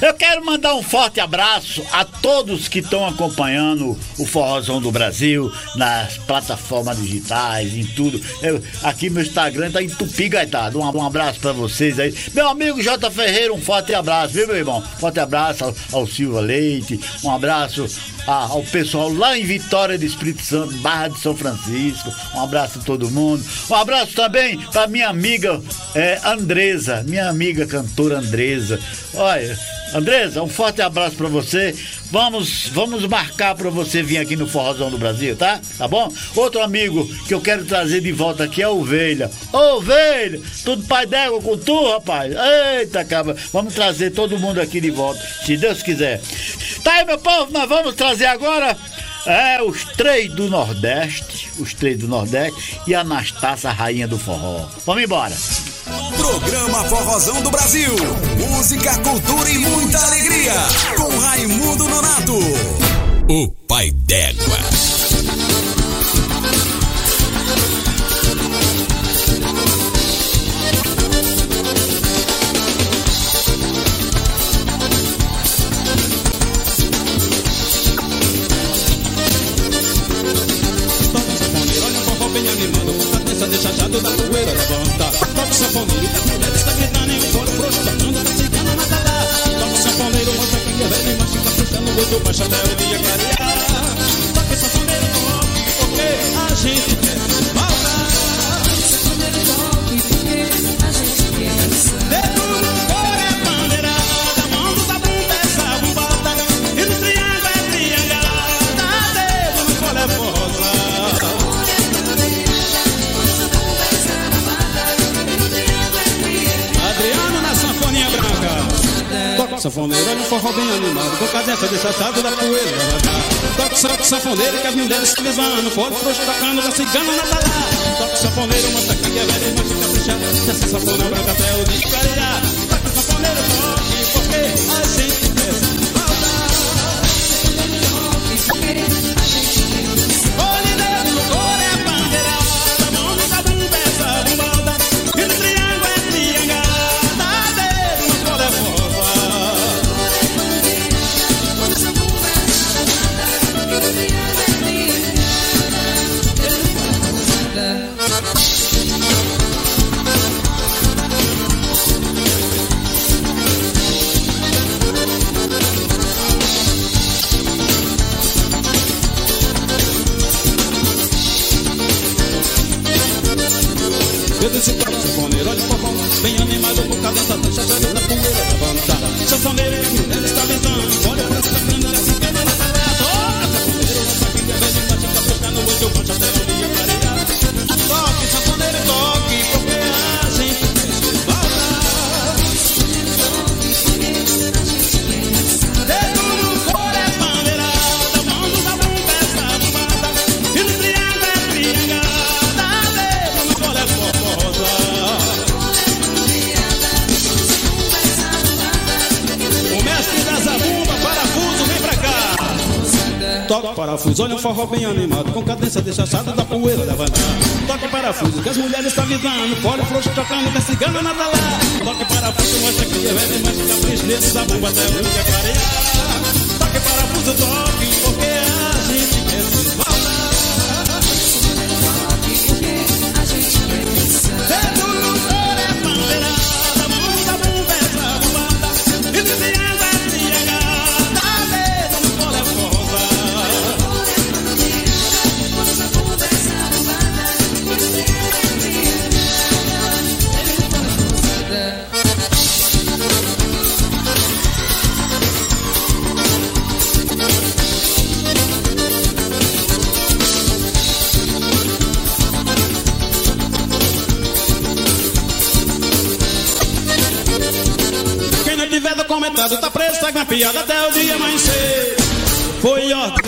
Eu quero mandar um forte abraço a todos que estão acompanhando o Forrozão do Brasil nas plataformas digitais, em tudo. Eu- aqui meu Instagram tá entupido, gaitado. Um, um abraço pra vocês aí. Meu amigo J. Ferreira, um forte abraço, viu, meu irmão? Forte abraço ao, ao Silva Leite, um abraço a- ao pessoal lá em Vitória do Espírito Santo, Barra de São Francisco. Um abraço a todo mundo. Um abraço também pra minha amiga é, Andresa, minha amiga cantora Andresa. Olha, Andresa, um forte abraço pra você. Vamos, vamos marcar pra você vir aqui no Forrozão do Brasil, tá? Tá bom? Outro amigo que eu quero trazer de volta aqui é a Ovelha. Ô, Ovelha, tudo pai d'égua com tu, rapaz? Eita, cabra. Vamos trazer todo mundo aqui de volta, se Deus quiser. Tá aí, meu povo, nós vamos trazer agora é, os três do Nordeste, os três do Nordeste e a Anastácia, rainha do forró. Vamos embora. Programa Forrozão do Brasil. Música, cultura e muita alegria. Com Raimundo Nonato. O pai d'égua. Levanta. Toca o sanfoneiro, a mulher está gritando em um frouxo, tocando da cigana mata lá. Toca o sanfoneiro, mostra quem é velho, mas fica puxando muito baixo até o dia clarear. Toca o sanfoneiro porque a gente sanfoneiro, olha um forró bem animado, com cadência de chachado da poeira Toque só sanfoneiro, que as mulheres se desvanam, pode frouxo tocando da cigana na balada. Toque sanfoneiro, mostra que é velho, mas fica puxado, que a sensação não é até o dia Toque sanfoneiro, toque, porque a gente pensa. Olha um forró bem animado, com cadência deixachada da poeira levantar. Toque parafuso, que as mulheres tá vibrando, fora frouxo tocando, que a cigana nada lá. Toque parafuso, mostra que é velho, mas capricho nesse sabão até da é clarear. Toque parafuso, toque, porque piada até o dia amanhecer. Foi ordem.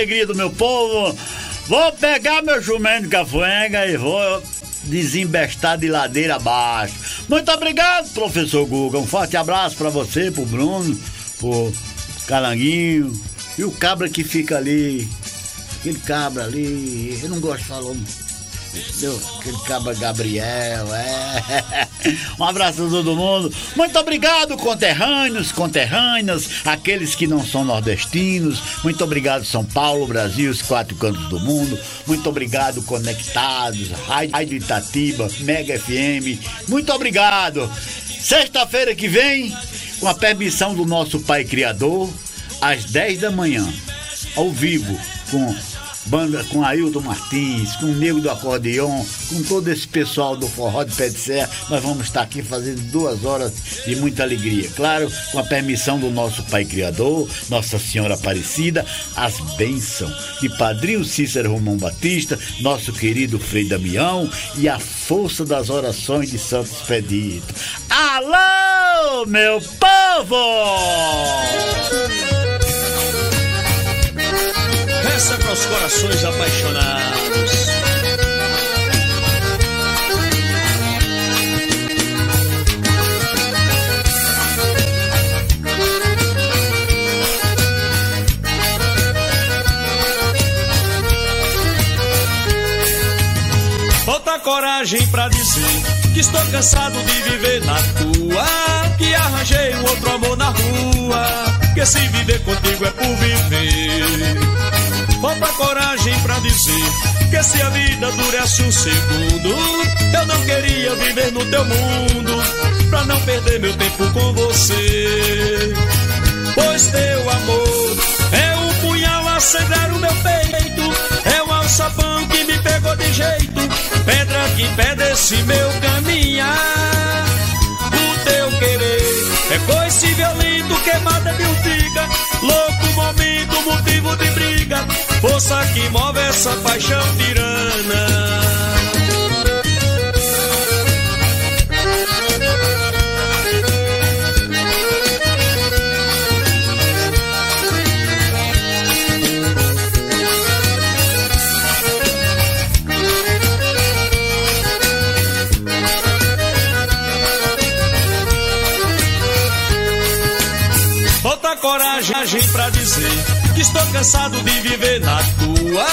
Alegria do meu povo. Vou pegar meu jumento cafuenga e vou desembestar de ladeira abaixo. Muito obrigado, professor Guga. Um forte abraço pra você, pro Bruno, pro Calanguinho e o cabra que fica ali. Aquele cabra ali, eu não gosto de falar. Entendeu? Aquele cabra Gabriel, é. Um abraço a todo mundo. Muito obrigado, conterrâneos, conterrâneas, aqueles que não são nordestinos. Muito obrigado, São Paulo, Brasil, os quatro cantos do mundo. Muito obrigado, conectados, Rádio Itatiba, Mega FM. Muito obrigado. Sexta-feira que vem, com a permissão do nosso Pai Criador, às 10 da manhã, ao vivo, com banda com Ailton Martins, com o Nego do Acordeon, com todo esse pessoal do Forró de Pé de Serra, nós vamos estar aqui fazendo duas horas de muita alegria. Claro, com a permissão do nosso Pai Criador, Nossa Senhora Aparecida, as bênçãos de Padrinho Cícero Romão Batista, nosso querido Frei Damião e a força das orações de Santo Expedito. Alô, meu povo! Essa para os corações apaixonados. Falta coragem pra dizer que estou cansado de viver na tua. Que arranjei um outro amor na rua. Que se viver contigo é por viver. Falta coragem pra dizer que se a vida durasse um segundo, eu não queria viver no teu mundo, pra não perder meu tempo com você. Pois teu amor é um punhal a sangrar o meu peito, é um alçapão que me pegou de jeito, pedra que impede esse meu caminhar. O teu querer é coice violento, queimada de urtiga, louco momento, motivo de briga, força que move essa paixão tirana. Coragem pra estou cansado de viver na tua.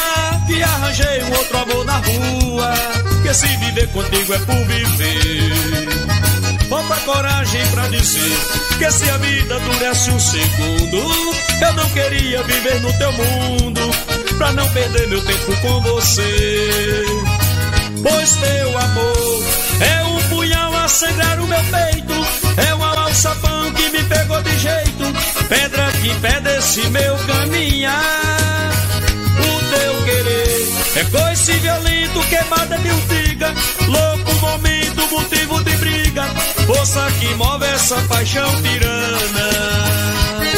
Que arranjei um outro amor na rua. Que se viver contigo é por viver. Falta coragem pra dizer que se a vida durasse um segundo, eu não queria viver no teu mundo. Pra não perder meu tempo com você. Pois teu amor é um punhal a sangrar o meu peito. É um alçapão que me pegou de jeito. Pedra que impede esse meu caminhar. O teu querer é coice violento, queimada de urtiga. Louco momento, motivo de briga. Força que move essa paixão tirana.